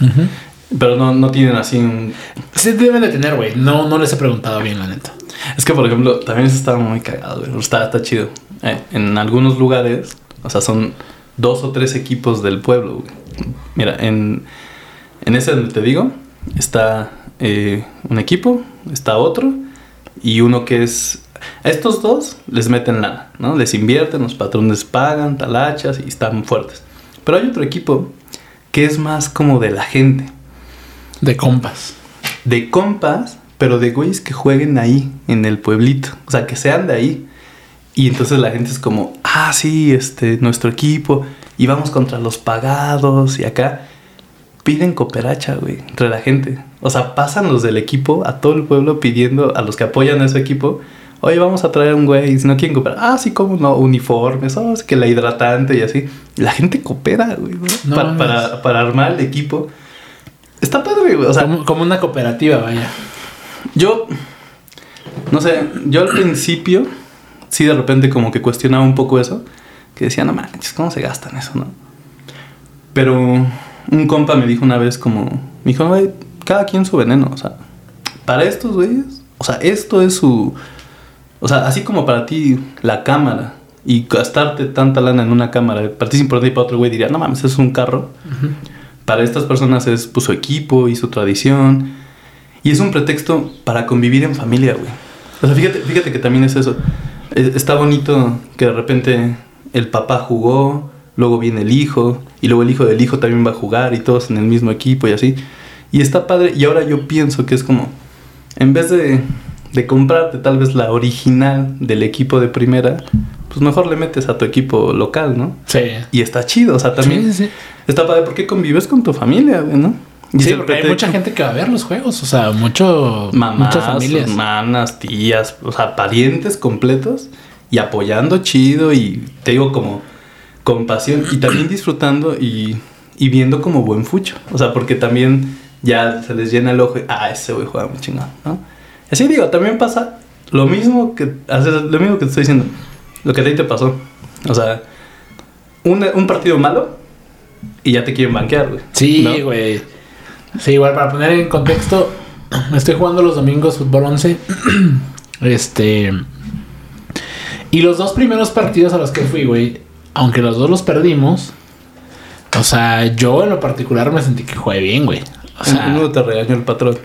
Pero no, no tienen así un... Sí deben de tener, güey. No, no les he preguntado bien, la neta. Es que, por ejemplo, también eso está muy cagado, güey. Está, está chido. Eh, en algunos lugares, o sea, son dos o tres equipos del pueblo, güey. Mira, en, en ese donde te digo, está eh, un equipo, está otro, y uno que es... A estos dos les meten lana, ¿no? Les invierten, los patrones pagan, talachas y están fuertes. Pero hay otro equipo que es más como de la gente. De compas. De compas, pero de güeyes que jueguen ahí, en el pueblito. O sea, que sean de ahí. Y entonces la gente es como, ah, sí, este, nuestro equipo. Y vamos contra los pagados y acá piden cooperacha, güey, entre la gente. O sea, pasan los del equipo a todo el pueblo pidiendo a los que apoyan a ese equipo, oye, vamos a traer un güey, si no quieren cooperar, ah, sí, como no, uniformes, oh, que la hidratante y así. La gente coopera, güey, para, para, armar el equipo. Está padre, güey, o sea. Como, una cooperativa, vaya. Yo, no sé, yo al principio, sí, de repente como que cuestionaba un poco eso, que decía, no manches, ¿cómo se gastan eso, no? Pero un compa me dijo una vez como, me dijo, güey, cada quien su veneno, o sea, para estos güeyes, o sea, esto es su, o sea, así como para ti la cámara y gastarte tanta lana en una cámara, para ti es importante y para otro güey diría, no mames, es un carro. Para estas personas es pues, su equipo y su tradición. Y es un pretexto para convivir en familia, güey. O sea, fíjate, fíjate que también es eso. Está bonito que de repente el papá jugó, luego viene el hijo, y luego el hijo del hijo también va a jugar, y todos en el mismo equipo y así. Y está padre, y ahora yo pienso que es como, en vez de, de comprarte tal vez la original del equipo de primera, pues mejor le metes a tu equipo local, ¿no? Sí. Y está chido, o sea, también sí, sí. está padre porque convives con tu familia, ¿no? Y sí, porque hay mucha gente que va a ver los juegos, o sea, mucho, muchas familias. hermanas, tías, o sea, parientes completos y apoyando chido y te digo como con pasión y también disfrutando y, y, viendo como buen fucho. O sea, porque también ya se les llena el ojo y, ah, ese güey juega muy chingón, ¿no? Así digo, también pasa lo mismo que, lo mismo que te estoy diciendo, lo que a ti te pasó. O sea, un, un partido malo y ya te quieren banquear, güey. Sí, güey. Sí, igual para poner en contexto, estoy jugando los domingos fútbol 11. este. Y los dos primeros partidos a los que fui, güey, aunque los dos los perdimos, o sea, yo en lo particular me sentí que jugué bien, güey. O sea, uno te regañó el patrón.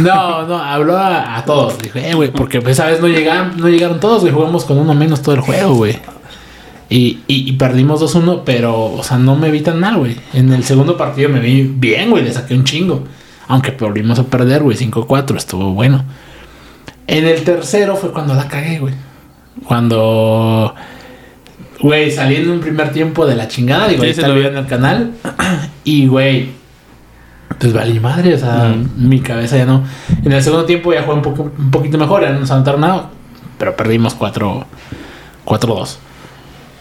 No, no, habló a, todos. Dije, eh, güey, porque esa vez no llegaron, no llegaron todos, güey. Jugamos con uno menos todo el juego, güey. Y, y, perdimos 2-1, pero, o sea, no me vi tan mal, güey. En el segundo partido me vi bien, güey. Le saqué un chingo. Aunque volvimos a perder, güey. 5-4, estuvo bueno. En el tercero fue cuando la cagué, güey. Cuando Güey, saliendo un primer tiempo de la chingada, digo, ahí está video en el canal. Y, güey, pues vale madre, o sea, mi cabeza ya no. En el segundo tiempo ya jugué un, poco, un poquito mejor, ya no nos han tornado, pero perdimos 4-2.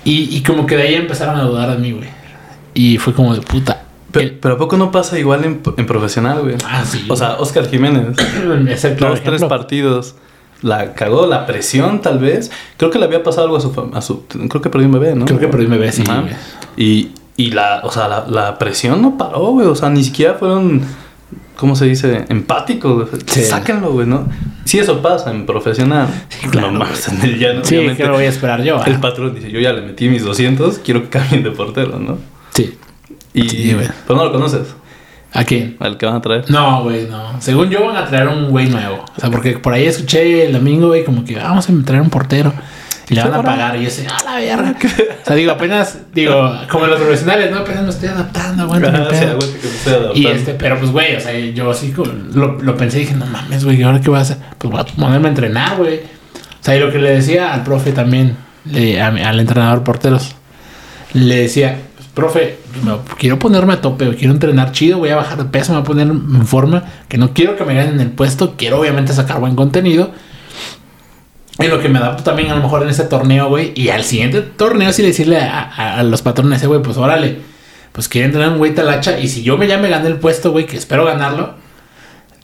Y, y como que de ahí empezaron a dudar de mí, güey. Y fue como de puta. Pero, ¿a poco no pasa igual en, en profesional, güey? Ah, sí. O sea, Oscar Jiménez. Dos, tres partidos la cagó, la presión tal vez. Creo que le había pasado algo a su, a su creo que perdió un bebé, ¿no? Creo que perdió un bebé, sí. Y, y la, o sea, la, la, presión no paró, güey. O sea, ni siquiera fueron, ¿cómo se dice? Empáticos. Sí. Sáquenlo, güey, ¿no? Si eso pasa en profesional. Sí, claro. No más en el llano, sí, que lo voy a esperar yo. El patrón dice, yo ya le metí mis 200, quiero que cambien de portero, ¿no? Sí. Y, sí, pero no lo conoces. ¿A quién? ¿Al que van a traer? No, güey, no. Según yo van a traer un güey nuevo. O sea, porque por ahí escuché el domingo, güey, como que vamos a traer un portero. Y le van a pagar. Y yo sé, a la verga. o sea, digo, apenas, digo, como los profesionales, ¿no? Apenas me estoy adaptando, aguanta. Ah. Y este, pero pues, güey, o sea, yo así lo, lo pensé y dije, no mames, güey, ¿ahora qué voy a hacer? Pues voy a ponerme a entrenar, güey. O sea, y lo que le decía al profe también, le, al entrenador porteros, le decía, profe, quiero ponerme a tope, quiero entrenar chido, voy a bajar de peso, me voy a poner en forma, que no quiero que me ganen el puesto, quiero obviamente sacar buen contenido. En lo que me adapto también a lo mejor en ese torneo, güey. Y al siguiente torneo sí decirle a, a- a los patrones, eh, güey, pues órale. Pues quieren tener un güey talacha. Y si yo me ya me gané el puesto, güey, que espero ganarlo.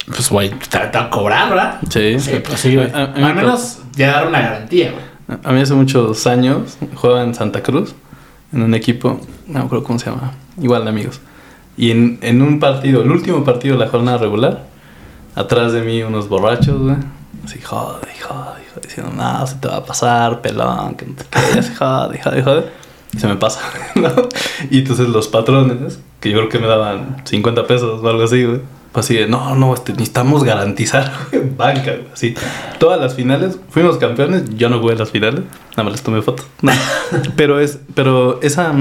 Pues, güey, te te va a cobrar, ¿verdad? Sí. Sí, pues sí, güey. Al menos ya dar una garantía, güey. A mí hace muchos años jugaba en Santa Cruz, en un equipo, no me acuerdo cómo se llama, igual de amigos. Y en, en un partido, el último partido de la jornada regular, atrás de mí unos borrachos, güey. Así, joder, joder, joder, diciendo, no, se te va a pasar, pelón, que no te quedes, así, joder, joder, joder. Y se me pasa, ¿no? Y entonces los patrones, que yo creo que me daban 50 pesos o algo así, güey. Pues así de, no, no, este, necesitamos garantizar banca. Así, todas las finales, fuimos campeones, yo no jugué las finales, nada más les tomé fotos. Pero es, pero esa,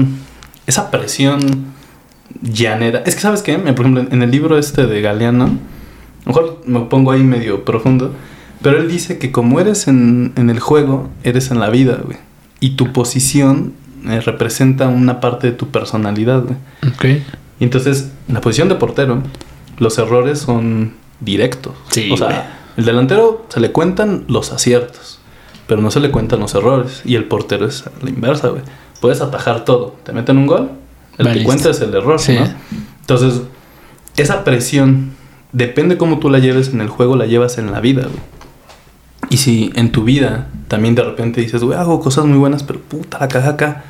esa presión llanera, es que, ¿sabes qué? Por ejemplo, en el libro este de Galeano, a lo mejor me pongo ahí medio profundo, pero él dice que como eres en, en el juego, eres en la vida, güey. Y tu posición eh, representa una parte de tu personalidad, güey. Ok. Y entonces, en la posición de portero, los errores son directos. Sí, o sea, güey. el delantero se le cuentan los aciertos, pero no se le cuentan los errores. Y el portero es la inversa, güey. Puedes atajar todo. Te meten un gol, el que Valiste. cuenta es el error, Sí. ¿no? Entonces, esa presión, depende cómo tú la lleves en el juego, la llevas en la vida, güey. Y si en tu vida también de repente dices, güey, hago cosas muy buenas, pero puta, la caja acá.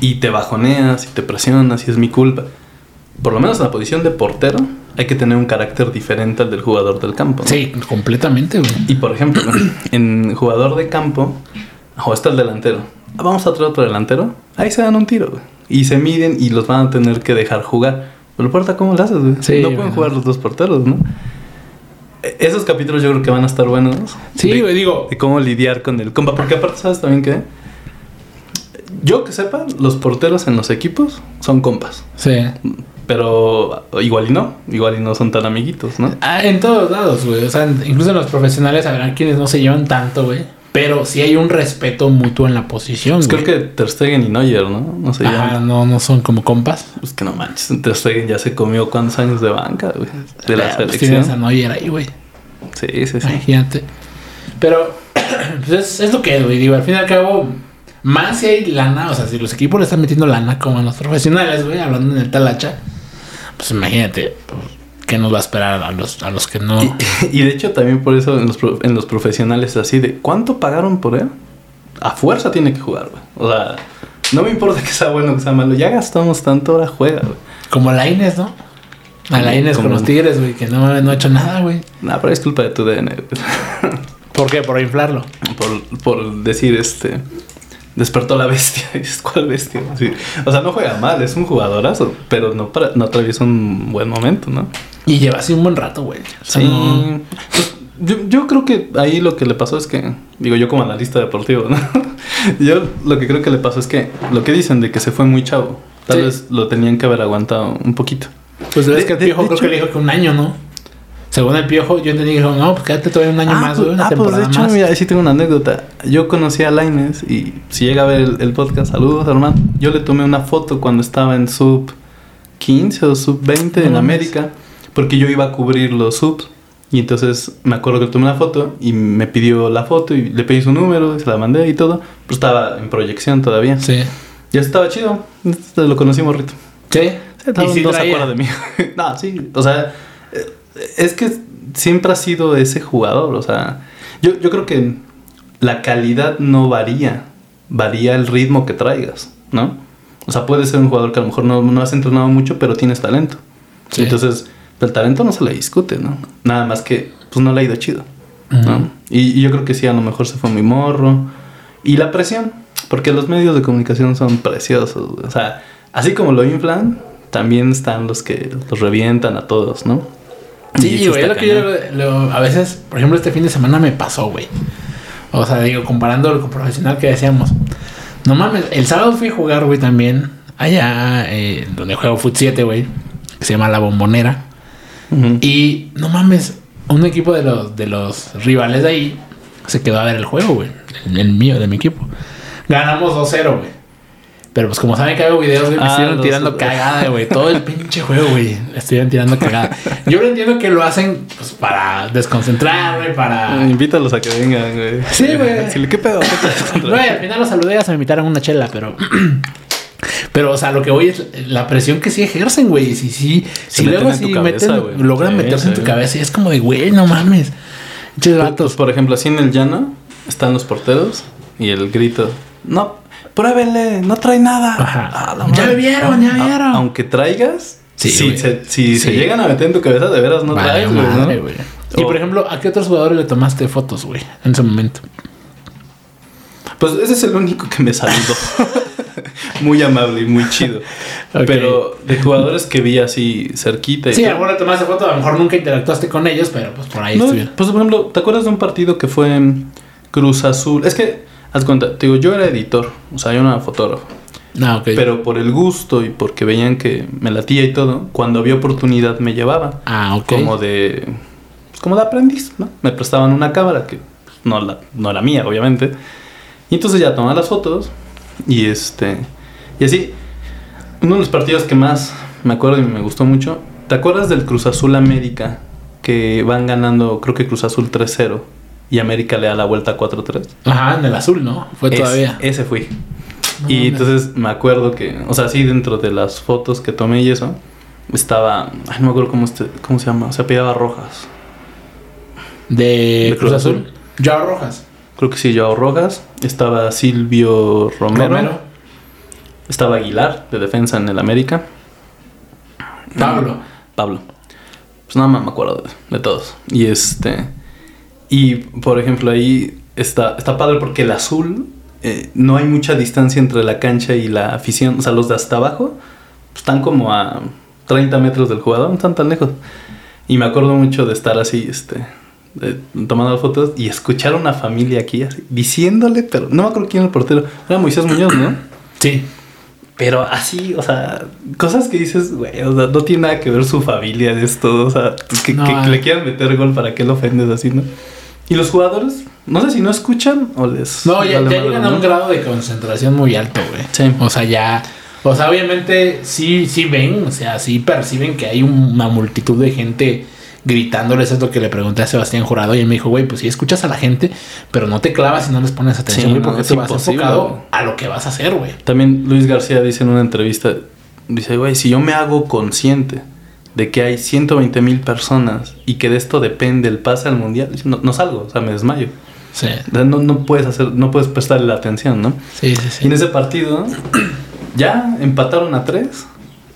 Y te bajoneas y te presionas y es mi culpa. Por lo menos en la posición de portero hay que tener un carácter diferente al del jugador del campo. ¿no? Sí, completamente, güey. Y por ejemplo, en jugador de campo, o está el delantero. Vamos a traer otro delantero. Ahí se dan un tiro, güey. Y se miden y los van a tener que dejar jugar. Pero no importa cómo lo haces, güey. Sí, no pueden jugar los dos porteros, ¿no? E- Esos capítulos yo creo que van a estar buenos. Sí, de- güey, digo. de cómo lidiar con el compa. Porque aparte, ¿sabes también qué? Yo que sepa, los porteros en los equipos son compas. Sí. Pero igual y no. Igual y no son tan amiguitos, ¿no? Ah, en todos lados, güey. O sea, incluso en los profesionales habrá quienes no se llevan tanto, güey. Pero sí hay un respeto mutuo en la posición, Pues creo que Ter Stegen y Neuer, ¿no? No sé, Ajá, ya. no, no son como compas. Pues que no manches. Ter Stegen ya se comió cuántos años de banca, güey. De la Ah, pues selección. tienes a Neuer ahí, güey. Sí, sí, sí. Imagínate. Pero, pues es, es lo que es, güey. Digo, al fin y al cabo, más si hay lana, o sea, si los equipos le están metiendo lana como en los profesionales, güey, hablando en el talacha, pues imagínate, pues, ¿qué nos va a esperar a los, a los que no? Y, y de hecho también por eso en los, en los profesionales es así de ¿cuánto pagaron por él? A fuerza tiene que jugar, güey. O sea, no me importa que sea bueno o que sea malo. Ya gastamos tanto, ahora juega, güey. Como la Inés, ¿no? A la Inés con los Tigres, güey, que no, no ha hecho nada, güey. Nah, pero es culpa de tu DN. ¿Por qué? Por inflarlo. por, por decir este despertó la bestia dices cuál bestia Sí. o sea no juega mal es un jugadorazo pero no para, no atraviesa un buen momento no Y lleva así un buen rato, güey. O sea, sí no- Pues, yo, yo creo que ahí lo que le pasó es que digo yo como analista deportivo no yo lo que creo que le pasó es que lo que dicen de que se fue muy chavo tal Sí. vez lo tenían que haber aguantado un poquito Pues es que el piojo creo hecho- que le dijo que un año, ¿no? Según el piojo, yo entendí que dijo, no, pues quédate todavía un año más, güey, una ah, pues de hecho, más. mira, ahí sí tengo una anécdota. Yo conocí a Laines y si llega a ver el, el podcast, saludos, hermano. Yo le tomé una foto cuando estaba en sub 15 o sub 20 No en. América, porque yo iba a cubrir los subs. Y entonces me acuerdo que le tomé una foto y me pidió la foto y le pedí su número y se la mandé y todo. Pero estaba en proyección todavía. Sí. Ya estaba chido. Entonces Lo conocí morrito. Sí. Y sí no se acuerda de mí. no, sí. O sea, eh, es que siempre ha sido ese jugador. O sea, yo, yo creo que la calidad no varía. Varía el ritmo que traigas, ¿no? O sea, puede ser un jugador que a lo mejor no, no has entrenado mucho, pero tienes talento. Sí. Entonces, el talento no se le discute, ¿no? Nada más que, pues no le ha ido chido, y, y yo creo que sí, a lo mejor se fue muy morro. Y la presión, porque los medios de comunicación son preciosos. O sea, así como lo inflan, también están los que los revientan a todos, ¿no? Sí, güey, lo que yo lo- a veces, por ejemplo, este fin de semana me pasó, güey. O sea, digo, comparando con profesional que decíamos. No mames, el sábado fui a jugar, güey, también. Allá eh, donde juego Foot 7, güey. Que se llama La Bombonera. Y no mames, un equipo de los, de los rivales de ahí se quedó a ver el juego, güey. El, el mío, de mi equipo. Ganamos 2-0, güey. Pero pues como saben que hago videos, güey, me Ah, estuvieron tirando cagada, güey. Todo el pinche juego, güey. Estuvieron tirando cagada. Yo lo entiendo que lo hacen pues, para desconcentrar, güey, para... Invítalos a que vengan, güey. Sí, güey. Si le- ¿Qué pedo? Al final los saludé, ya se me invitaron una chela, pero... Pero, o sea, lo que voy es la presión que sí ejercen, güey. Si, sí, si meten luego cabeza, meten, logran Sí, meterse en sí. tu cabeza y es como de, güey, no mames. Pinches Pues, vatos. por ejemplo, así en el llano están los porteros y el grito, no, pruébele, no trae nada. Ajá. Ah, Ya madre. vieron, ya A- vieron. aunque traigas, Sí, si, se, si se llegan a meter en tu cabeza, de veras no Vale, traes, güey, ¿no? Y por ejemplo, ¿a qué otros jugadores le tomaste fotos, güey? En ese momento. Pues ese es el único que me saludó. muy amable y muy chido. Pero de jugadores que vi así cerquita y Sí, a lo mejor le tomaste foto, a lo mejor nunca interactuaste con ellos, pero pues por ahí No, estuvieron. pues por ejemplo, ¿te acuerdas de un partido que fue en Cruz Azul? Es que, haz cuenta, te digo, yo era editor, o sea, yo no era fotógrafo. No, ok. Pero por el gusto y porque veían que me latía y todo, cuando había oportunidad me llevaba. ah, ok. Como de. pues, como de aprendiz, ¿no? Me prestaban una cámara que no, la, no era mía, obviamente. Y entonces ya tomaba las fotos. Y este. Y así. Uno de los partidos que más me acuerdo y me gustó mucho. ¿Te acuerdas del Cruz Azul América? Que van ganando, creo que Cruz Azul 3-0. Y América le da la vuelta 4-3. Ajá, en el azul, ¿no? Fue Es- todavía. Ese fui. No y entonces me acuerdo que, o sea, sí, dentro de las fotos que tomé y eso, estaba, ay, no me acuerdo cómo, este, cómo se llama, se apellidaba Rojas. De, de Cruz Cruz Azul. Azul. Joao Rojas. Creo que sí, Joao Rojas. Estaba Silvio Romero. Romero. Estaba Aguilar, de defensa en el América. Pablo. Pablo. Pues nada más me acuerdo de, de todos. Y este. Y por ejemplo, ahí está, está padre porque el azul eh, no hay mucha distancia entre la cancha y la afición. O sea, los de hasta abajo están como a 30 metros del jugador, no están tan lejos. Y me acuerdo mucho de estar así, este. de- tomando las fotos y escuchar a una familia aquí así, diciéndole, pero no me acuerdo quién era el portero. Era Moisés Muñoz, ¿no? Sí. Pero así, o sea, cosas que dices, güey, o sea, no tiene nada que ver su familia de esto, o sea, que, No, que ah. le quieran meter gol para que lo ofendes así, ¿no? Y los jugadores, no sé si no escuchan o les... No, ya, vale ya llegan a un grado de concentración muy alto, güey. Sí. O sea, ya. O sea, obviamente sí, sí ven, o sea, sí perciben que hay una multitud de gente gritándoles. Es lo que le pregunté a Sebastián Jurado y él me dijo, güey, pues sí escuchas a la gente, pero no te clavas y no les pones atención, Sí, no, porque tú vas enfocado a lo que vas a hacer, güey. También Luis García dice en una entrevista, dice, güey, si yo me hago consciente de que hay 120 mil personas y que de esto depende el pase al mundial, no, no salgo, o sea, me desmayo. Sí, No, no puedes hacer, no puedes prestarle la atención, ¿no? sí, sí. Y sí. en ese partido ya empataron a tres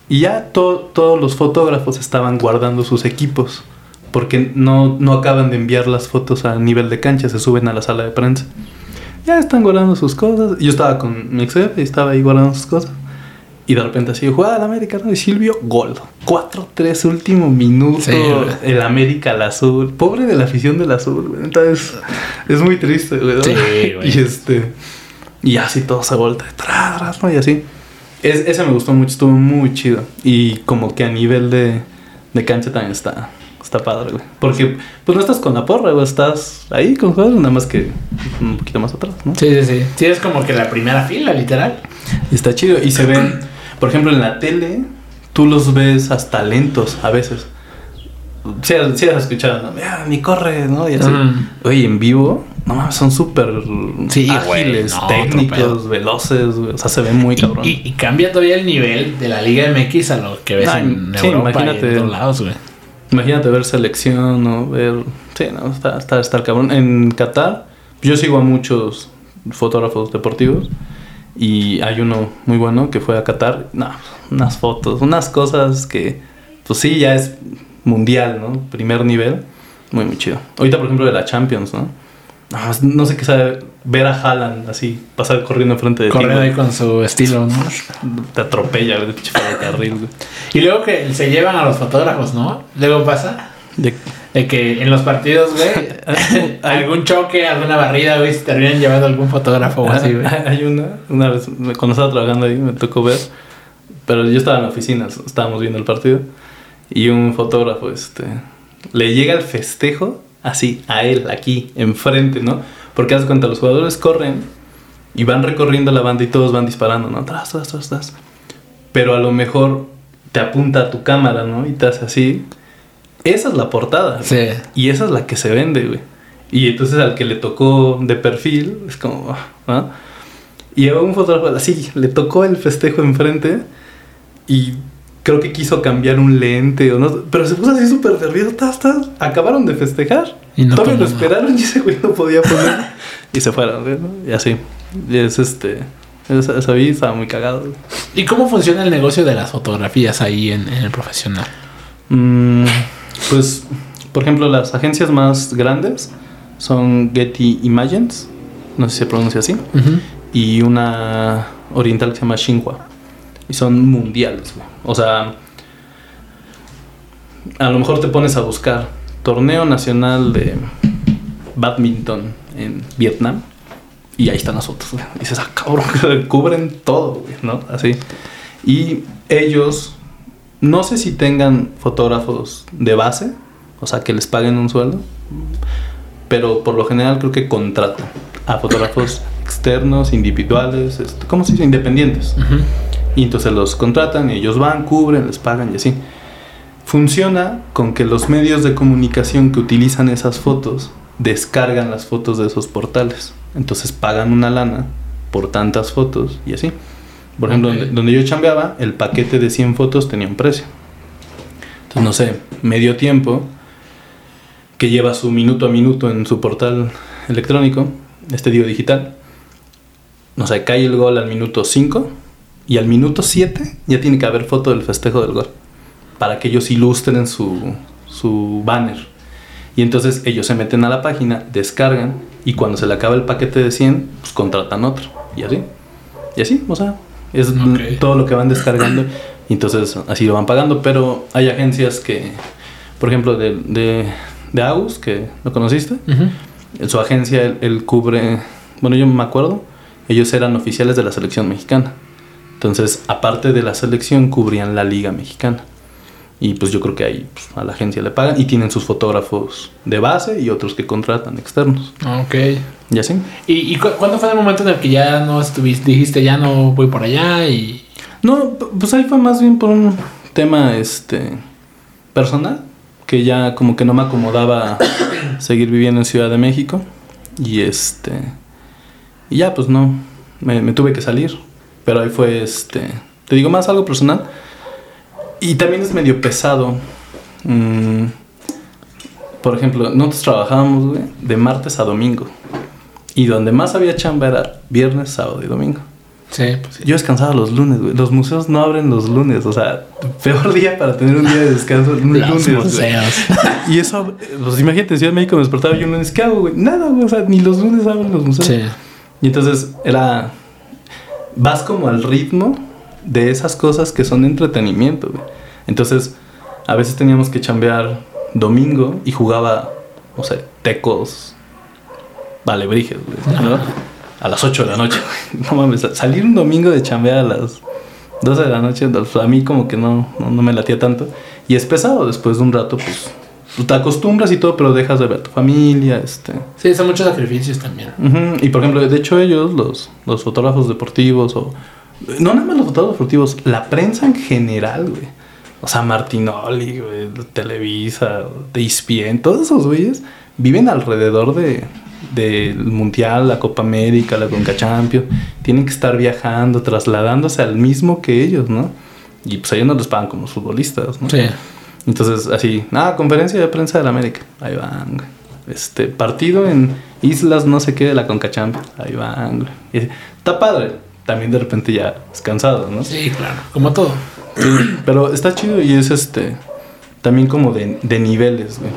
y ya to- todos los fotógrafos estaban guardando sus equipos porque no, no acaban de enviar las fotos a nivel de cancha, se suben a la sala de prensa. Ya están guardando sus cosas. Yo estaba con mi ex jefe y estaba ahí guardando sus cosas. Y de repente así, jugada al América, ¿no? Y Silvio, gol. 4-3, último minuto. Sí, el América al azul. Pobre de la afición del azul, güey. Entonces, es muy triste, güey. Sí, güey. Y este. Y así todo se voltea atrás, atrás, ¿no? Y así. Es, ese me gustó mucho, estuvo muy chido. Y como que a nivel de, de cancha también está, está padre, güey. Porque pues no estás con la porra, güey. Estás ahí con jugadores, nada más que un poquito más atrás, ¿no? Sí, sí, sí. Sí, es como que la primera fila, literal. Está chido. Y se ven, por ejemplo, en la tele, tú los ves hasta lentos a veces. Sí, sí has escuchado, ¿no? Mira, ni corre, ¿no? Y así. Mm. Oye, en vivo, no mames, son súper Sí, ágiles, no, técnicos, veloces, güey. O sea, se ven muy cabrón. Y, y cambia todavía el nivel de la Liga MX a lo que ves Ah, en sí, Europa y imagínate. en otros lados, güey. Imagínate ver selección, ¿no? Ver. Sí, no, está, está, está el cabrón. En Qatar, yo sigo a muchos fotógrafos deportivos. Y hay uno muy bueno que fue a Qatar. No, unas fotos, unas cosas que, pues sí, ya es mundial, ¿no? Primer nivel. Muy, muy chido. Ahorita, por ejemplo, de la Champions, ¿no? No, sé qué sabe ver a Haaland así, pasar corriendo enfrente de ti. Corriendo güey. ahí con su estilo, ¿no? Te atropella, güey, de carril, güey. Y luego que se llevan a los fotógrafos, ¿no? Luego pasa De- de que en los partidos, güey, algún choque, alguna barrida, güey, se terminan llevando algún fotógrafo o así, güey. Hay una, una vez, cuando estaba trabajando ahí, me tocó ver, pero yo estaba en la oficina, estábamos viendo el partido, y un fotógrafo, este, le llega el festejo así, a él, aquí, enfrente, ¿no? Porque haz cuenta, los jugadores corren Y van recorriendo la banda y todos van disparando, ¿no? Tras, tras, tras, tras. Pero a lo mejor te apunta a tu cámara, ¿no? Y te hace así. Esa es la portada. Sí. Y esa es la que se vende, güey. Y entonces al que le tocó de perfil, es como, ¿ah? Y un fotógrafo así, le tocó el festejo enfrente y creo que quiso cambiar un lente o no, pero se puso así súper nervioso, tas, tas. acabaron de festejar. Y no Todavía lo esperaron y ese güey no podía poner. y se fueron, ¿no? Y así. Y es este. Esa, esa vi, estaba muy cagado. ¿Y cómo funciona el negocio de las fotografías ahí en, en el profesional? Mm, pues, por ejemplo, las agencias más grandes son Getty Images, no sé si se pronuncia así, y una oriental que se llama Xinhua. Y son mundiales, güey. O sea, a lo mejor te pones a buscar torneo nacional de badminton en Vietnam y ahí están las fotos, güey. Y dices, ah, cabrón, cubren todo, güey, ¿no? Así. Y ellos, no sé si tengan fotógrafos de base, o sea, que les paguen un sueldo, pero por lo general creo que contratan a fotógrafos externos, individuales, ¿cómo se dice? Independientes. Y entonces los contratan y ellos van, cubren, les pagan y así. Funciona con que los medios de comunicación que utilizan esas fotos descargan las fotos de esos portales. Entonces pagan una lana por tantas fotos y así. Por ejemplo, Ok. donde, donde yo chambeaba, el paquete de 100 fotos tenía un precio. Entonces, no sé, medio tiempo, que lleva su minuto a minuto en su portal electrónico, este digo digital, no sé, cae el gol al minuto 5 y al minuto 7 ya tiene que haber foto del festejo del gol para que ellos ilustren su, su banner. Y entonces ellos se meten a la página, descargan y cuando se le acaba el paquete de 100, pues contratan otro. Y así. Y así, o sea, es todo lo que van descargando. Y entonces así lo van pagando. Pero hay agencias que, por ejemplo, de, de, de Agus, que lo conociste, su agencia él, él cubre, bueno, yo me acuerdo, ellos eran oficiales de la selección mexicana. Entonces, aparte de la selección, cubrían la liga mexicana. Y pues yo creo que ahí pues, a la agencia le pagan y tienen sus fotógrafos de base y otros que contratan externos. Ok. Y así. ¿Y, y cu- cuándo fue el momento en el que ya no estuviste, dijiste ya no voy por allá y... No, pues ahí fue más bien por un tema este personal, que ya como que no me acomodaba seguir viviendo en Ciudad de México. Y este. Y ya, pues no. Me, me tuve que salir. Pero ahí fue este. Te digo más algo personal. Y también es medio pesado. Mm, por ejemplo, nosotros trabajábamos, güey, de martes a domingo. Y donde más había chamba era viernes, sábado y domingo. Sí, pues sí. Yo descansaba los lunes, güey. Los museos no abren los lunes. O sea, peor día para tener un día de descanso. Los lunes, museos. Y eso, pues imagínate, en Ciudad de México me despertaba yo un lunes. ¿Qué hago, güey? Nada, güey. O sea, ni los lunes abren los museos. Sí. Y entonces era. Vas como al ritmo de esas cosas que son entretenimiento, güey. Entonces, a veces teníamos que chambear domingo y jugaba, no sé, tecos, valebrijes, güey. ¿no? A las 8 de la noche, güey. No mames, salir un domingo de chambear a las 12 de la noche, pues, a mí como que no, no, no me latía tanto. Y es pesado, después de un rato, pues, te acostumbras y todo, pero dejas de ver a tu familia, este. Sí, son muchos sacrificios también. Ujú, Y por ejemplo, de hecho ellos, los, los fotógrafos deportivos o... No nada más los fotógrafos deportivos, la prensa en general, güey. O sea, Martinoli, güey, Televisa, ESPN, todos esos güeyes viven alrededor de del Mundial, la Copa América, la Conca Champions. Tienen que estar viajando, trasladándose al mismo que ellos, ¿no? Y pues ellos no les pagan como futbolistas, ¿no? Sí. Entonces, así, ah, conferencia de prensa de la América. Ahí van, güey. Este, partido en islas no sé qué de la Conca Champions. Ahí van, güey. Está padre. También de repente ya es cansado, ¿no? Sí, claro. Como todo. Sí, pero está chido y es este, también como de, de niveles, güey.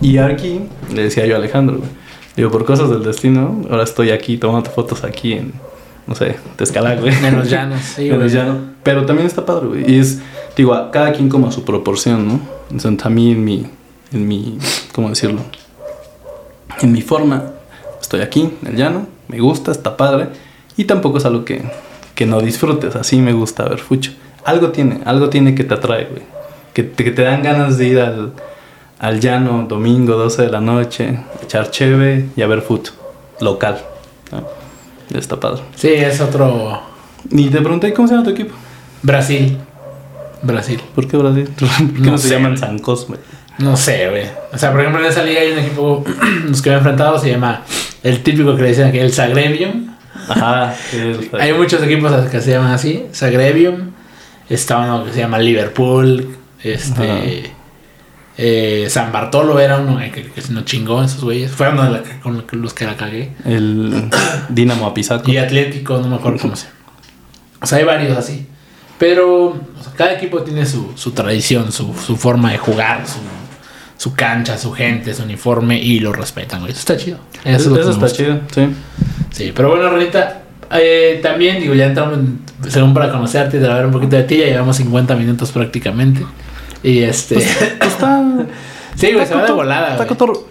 Y aquí, le decía yo a Alejandro, güey. Digo, por cosas del destino, ahora estoy aquí tomando fotos aquí en, no sé, Tezcala, güey. En los llanos. Sí, En los llanos. Pero también está padre, güey. Y es, digo, a cada quien como a su proporción, ¿no? Entonces, a mí en mi, en mi, ¿cómo decirlo? En mi forma, estoy aquí, en el llano, me gusta, está padre. Y tampoco es algo que, que no disfrutes, así me gusta ver fucho. Algo tiene, algo tiene que te atrae, güey. Que te, que te dan ganas de ir al, al llano domingo, 12 de la noche, echar cheve y a ver fut local. ¿no? Está padre. Sí, es otro. Ni te pregunté cómo se llama tu equipo. Brasil. Brasil. ¿Por qué Brasil? ¿Por qué no, No se sé, llaman. San Cosme? No sé, güey. O sea, por ejemplo, en esa liga hay un equipo. los que me he enfrentado se llama. El típico que le dicen aquí, el Zagrebium. Ajá. Hay muchos equipos que se llaman así, Zagrebium. Está uno que se llama Liverpool. Este. eh, San Bartolo era uno que, que, se nos chingó esos güeyes. Fueron los, la- con los que la cagué. El Dinamo Apizaco. Y Atlético, no me acuerdo cómo se llama. O sea, hay varios así. Pero o sea, cada equipo tiene su, su tradición, su, su forma de jugar, su, su cancha, su gente, su uniforme y lo respetan, güey. Eso está chido. Eso, es lo está chido, sí. Sí, pero bueno, Renita, eh, también, digo, ya entramos, en- según para conocerte y ver un poquito de ti, ya llevamos 50 minutos prácticamente. Y este. Pues está. sí, güey, se va de volada. Está güey. cotor-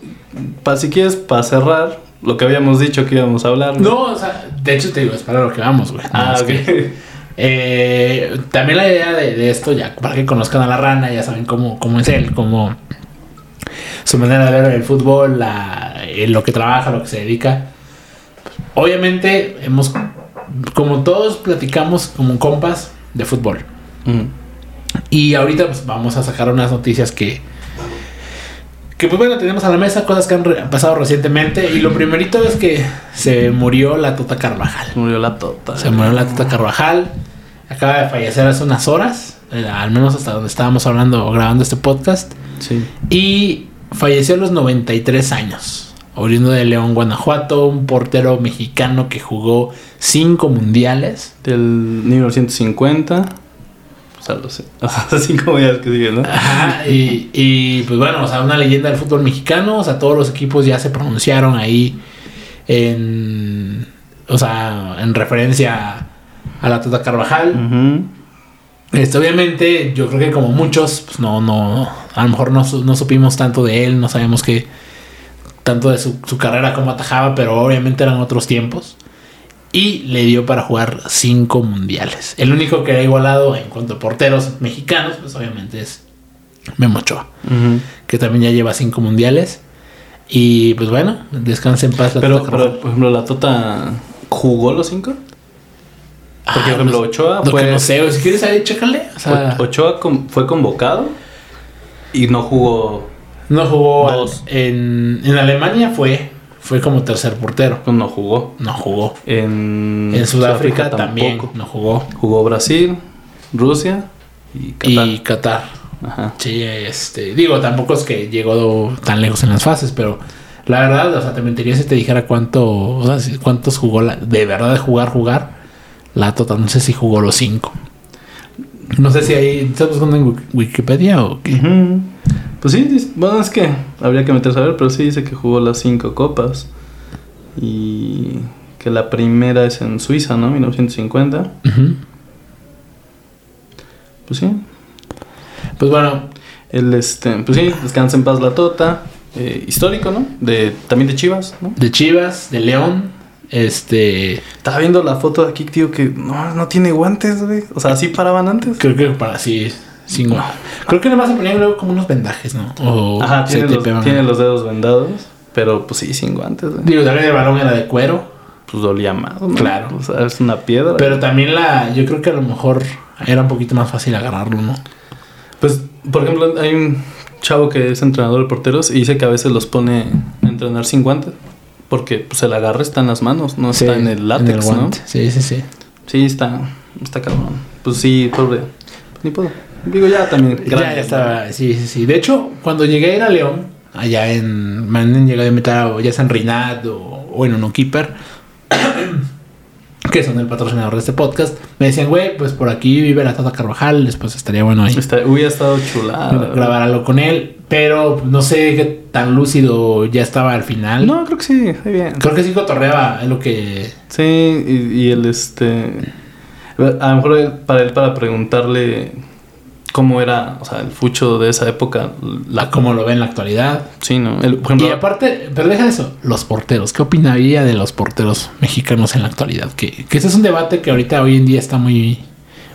pa- si quieres, para cerrar lo que habíamos dicho que íbamos a hablar. güey. No, o sea, de hecho te digo, es para lo que vamos, güey. Ah, ok. que, eh, también la idea de, de esto, ya para que conozcan a la rana, ya saben cómo, cómo es él, cómo su manera de ver el fútbol, la, en lo que trabaja, lo que se dedica. Obviamente, hemos, como todos platicamos como compas de fútbol. Mm. Y ahorita pues, vamos a sacar unas noticias que, que pues bueno, tenemos a la mesa, cosas que han re- pasado recientemente. Y lo primerito es que se murió la Tota Carvajal. Murió la tota. Se murió la Tata Carvajal. Acaba de fallecer hace unas horas. Eh, al menos hasta donde estábamos hablando o grabando este podcast. Sí. Y falleció a los 93 años. Oriundo de León, Guanajuato. Un portero mexicano que jugó cinco mundiales. Del 1950. O sea, lo sé. Así como ya que sigue, ¿no? Ajá, y, y, pues bueno, o sea, una leyenda del fútbol mexicano. O sea, todos los equipos ya se pronunciaron ahí en. O sea, en referencia a la Tata Carvajal. Este, obviamente, yo creo que como muchos, pues no, no, a lo mejor no, no supimos tanto de él, no sabemos que tanto de su, su carrera como atajaba, pero obviamente eran otros tiempos. Y le dio para jugar cinco mundiales. El único que ha igualado en cuanto a porteros mexicanos, pues obviamente es Memo Ochoa, que también ya lleva cinco mundiales. Y pues bueno, descanse en paz la Pero, Tata pero, por ejemplo, la Tota jugó los cinco. Porque, Ah, por ejemplo, no- Ochoa fue. que no sé, si quieres ahí, chécale. O sea, Ochoa con- fue convocado y no jugó. No jugó al- en, en Alemania fue fue como tercer portero. No jugó. No jugó. En, En Sudáfrica también no jugó. Jugó Brasil, Rusia y Qatar. Y Qatar. Ajá. Sí, este, digo, tampoco es que llegó tan lejos en las fases, pero la verdad, o sea, te mentiría si te dijera cuánto, o sea, si- cuántos jugó la, de verdad de jugar, jugar. La Tota, no sé si jugó los cinco. No sé si ahí, ¿estás buscando en Wik- Wikipedia o qué? Pues sí, bueno, es que habría que meterse a ver, pero sí dice que jugó las cinco copas. Y que la primera es en Suiza, ¿no? 1950. Ujú. Pues sí. Pues bueno, El, este, pues sí, descansa en paz la Tota. Eh, histórico, ¿no? De, también de Chivas, ¿no? de Chivas, de León, este, Estaba viendo la foto de aquí, tío, que no, no tiene guantes, güey. O sea, así paraban antes. Creo que para sí, sin gua- Creo que nada más se ponían luego como unos vendajes, ¿no? O Ajá, tiene los, tiene los dedos vendados. Pero pues sí, sin guantes, güey. Digo, también el balón era de cuero. Pues dolía más, ¿no? Claro. O sea, es una piedra. Pero también la. Yo creo que a lo mejor era un poquito más fácil agarrarlo, ¿no? Pues, por ejemplo, hay un chavo que es entrenador de porteros y dice que a veces los pone a entrenar sin guantes. Porque pues, el agarre está en las manos, no está en el látex, ¿no? guante. Sí, sí, sí. Sí, está, está cabrón. Pues sí, pobre. Pues, ni puedo. Digo, ya también. ya, grande, ya estaba. Sí, sí, sí. De hecho, cuando llegué a ir a León, allá en. Me han llegado a invitar a ya sea en Rinat o, o en Uno Keeper. que son el patrocinador de este podcast. Me decían, güey, pues por aquí vive la Tata Carvajal. Después estaría bueno ahí. Está, hubiera estado chulada. grabar algo con él, pero no sé qué tan lúcido ya estaba al final. No, creo que sí, está bien. Creo que sí cotorreaba, es lo que... Sí, y, y el este. A lo mejor para él, para preguntarle cómo era, o sea, el fucho de esa época. La, como lo ve en la actualidad. sí, ¿no? El- por ejemplo, Y aparte, pero deja eso, los porteros. ¿Qué opinaría de los porteros mexicanos en la actualidad? Que, que ese es un debate que ahorita hoy en día está muy,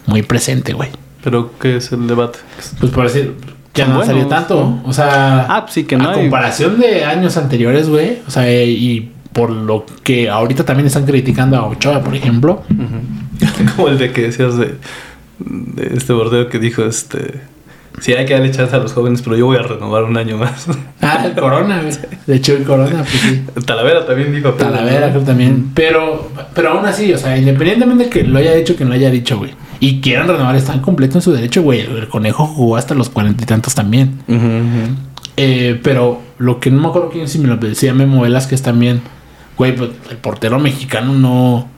muy presente, güey. pero ¿qué es el debate? Pues por decir, ya Son no salió tanto. ¿no? O sea, Ah, pues sí, que no a hay. comparación de años anteriores, güey. O sea, y por lo que ahorita también están criticando a Ochoa, por ejemplo. Como el de que decías de, de este bordeo que dijo este Sí, hay que darle chance a los jóvenes, pero yo voy a renovar un año más. Ah, el Corona, De hecho, el Corona, pues sí. Talavera también dijo. Talavera, creo también. Pero, pero aún así, o sea, independientemente de que lo haya dicho que no lo haya dicho, güey. Y quieran renovar, están completos en su derecho, güey. El conejo jugó hasta los cuarenta y tantos también. Eh, pero lo que no me acuerdo quién si me lo decía Memo Velázquez también. Güey, pues el portero mexicano no.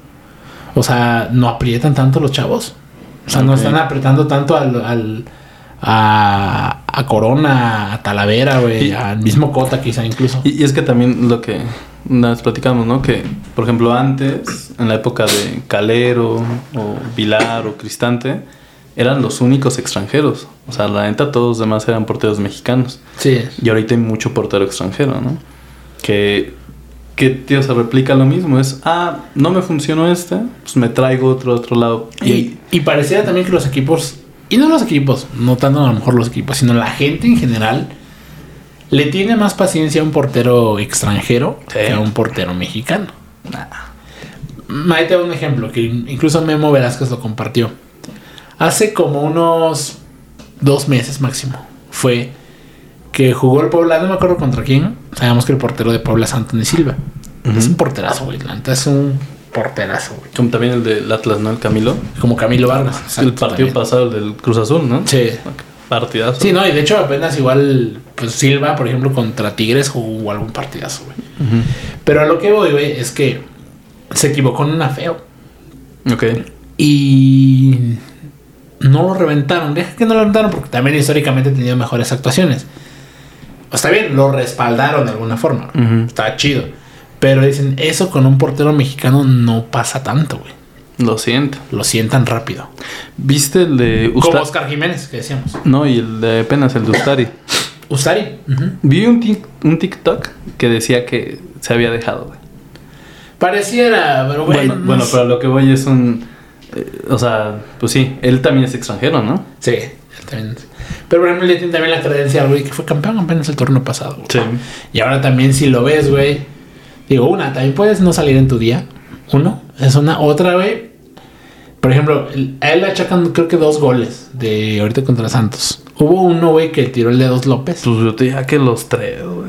O sea, no aprietan tanto los chavos. O sea, no están apretando tanto al a, a Corona, a Talavera, güey, al mismo Cota quizá incluso. Y, es que también lo que nos platicamos, ¿no? Que, por ejemplo, antes, en la época de Calero o Vilar o Cristante, eran los únicos extranjeros. O sea, la neta todos los demás eran porteros mexicanos. Sí. Y ahorita hay mucho portero extranjero, ¿no? Que, que tío, se replica lo mismo. Es, ah, no me funcionó este, pues me traigo otro otro lado. Y, y parecía también que los equipos y no los equipos, no tanto a lo mejor los equipos, sino la gente en general le tiene más paciencia a un portero extranjero que a un portero mexicano. Ahí te un ejemplo que incluso Memo Velázquez lo compartió. Hace como unos dos meses máximo fue que jugó el Puebla, no me acuerdo contra quién. Sabemos que el portero de Puebla es Anthony Silva. Es un porterazo, güey. Es un porterazo, güey. Como también el del Atlas, ¿no? El Camilo. Como Camilo Vargas. el partido pasado, el del Cruz Azul, ¿no? Sí. Partidazo. Sí, no, y de hecho apenas igual, pues Silva, por ejemplo, contra Tigres jugó algún partidazo, güey. Pero a lo que voy, güey, es que se equivocó en una feo. Ok. Y no lo reventaron. Deja que no lo reventaron porque también históricamente ha tenido mejores actuaciones. Está bien, lo respaldaron de alguna forma. Está chido. Pero dicen, eso con un portero mexicano no pasa tanto, güey. Lo siento. Lo sientan rápido. ¿Viste el de Ustari? Como Oscar Jiménez, que decíamos. No, y el de apenas el de Ustari. Ustari. Vi un, un TikTok que decía que se había dejado, güey. Pareciera, pero bueno. Bueno, pero lo que voy es un. Eh, o sea, pues sí, él también es extranjero, ¿no? Sí, él también. Pero por ejemplo, le tiene también la credencia, güey, que fue campeón apenas el torneo pasado. Güey. Sí. Y ahora también, si lo ves, güey Digo, una, también puedes no salir en tu día. Uno, es una. Otra, güey. Por ejemplo, a él le achacan creo que dos goles de ahorita contra Santos. Hubo uno, güey, que tiró el de dos López. Pues yo te dije que los tres, güey.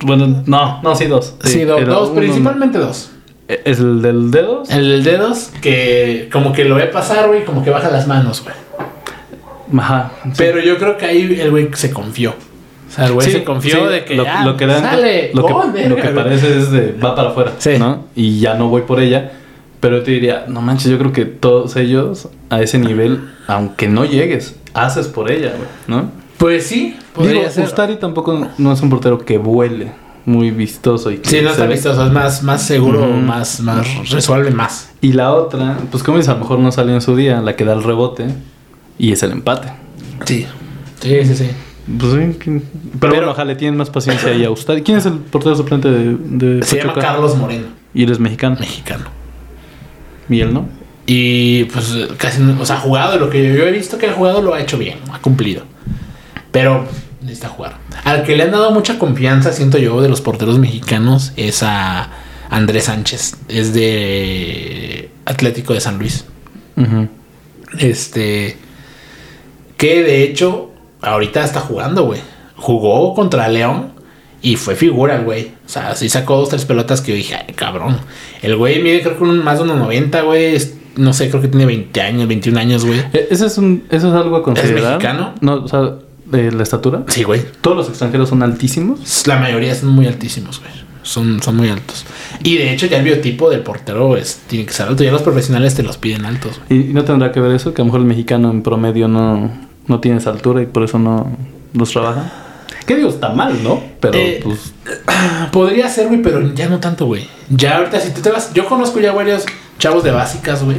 Bueno, no, no, sí, dos. Sí, dos, principalmente dos. ¿E-, ¿Es el del dedos? El del dedos, que como que lo ve pasar, güey, como que baja las manos, güey. Ajá. Pero yo creo que ahí el güey se confió. O sea, el güey se confió de que lo, lo que sale, lo, que, lo que parece es de va para afuera, ¿no? Y ya no voy por ella. Pero te diría, no manches, yo creo que todos ellos a ese nivel, aunque no llegues, haces por ella, ¿no? Pues sí, Digo, ser. Ustari tampoco no es un portero que vuele muy vistoso. Y sí, no está vistoso, es más, más seguro, más, más, resuelve más. Y la otra, pues como dices, a lo mejor no salió en su día, la que da el rebote y es el empate. Sí, sí, sí, sí. Pues sí, pero, bueno, ojalá le tienen más paciencia ahí a usted. ¿Quién es el portero suplente de, de Se llama Carlos Moreno. ¿Y él es mexicano? Mexicano. ¿Y él no? Y pues casi, o sea, ha jugado, lo que yo he visto que ha jugado lo ha hecho bien, ha cumplido. Pero necesita jugar. Al que le han dado mucha confianza, siento yo, de los porteros mexicanos es a Andrés Sánchez. Es de Atlético de San Luis. Este. Que de hecho ahorita está jugando, güey. Jugó contra León y fue figura el güey. O sea, sí sacó dos, tres pelotas que yo dije, ay, cabrón. El güey mide creo que más de unos 90, güey. No sé, creo que tiene 20 años, 21 años, güey. E, ¿Eso es, un, eso es algo a considerar? ¿Es mexicano? No, o sea, de la estatura. Sí, güey. ¿Todos los extranjeros son altísimos? La mayoría son muy altísimos, güey. Son, son muy altos. Y de hecho, ya el biotipo del portero es, tiene que ser alto. Ya los profesionales te los piden altos. ¿Y no tendrá que ver eso? Que a lo mejor el mexicano en promedio no no tienes altura y por eso no los trabaja. ¿Qué digo? Está mal, ¿no? Pero eh, pues. Podría ser, güey, pero ya no tanto, güey. Ya ahorita, si tú te vas. Yo conozco ya varios chavos de básicas, güey.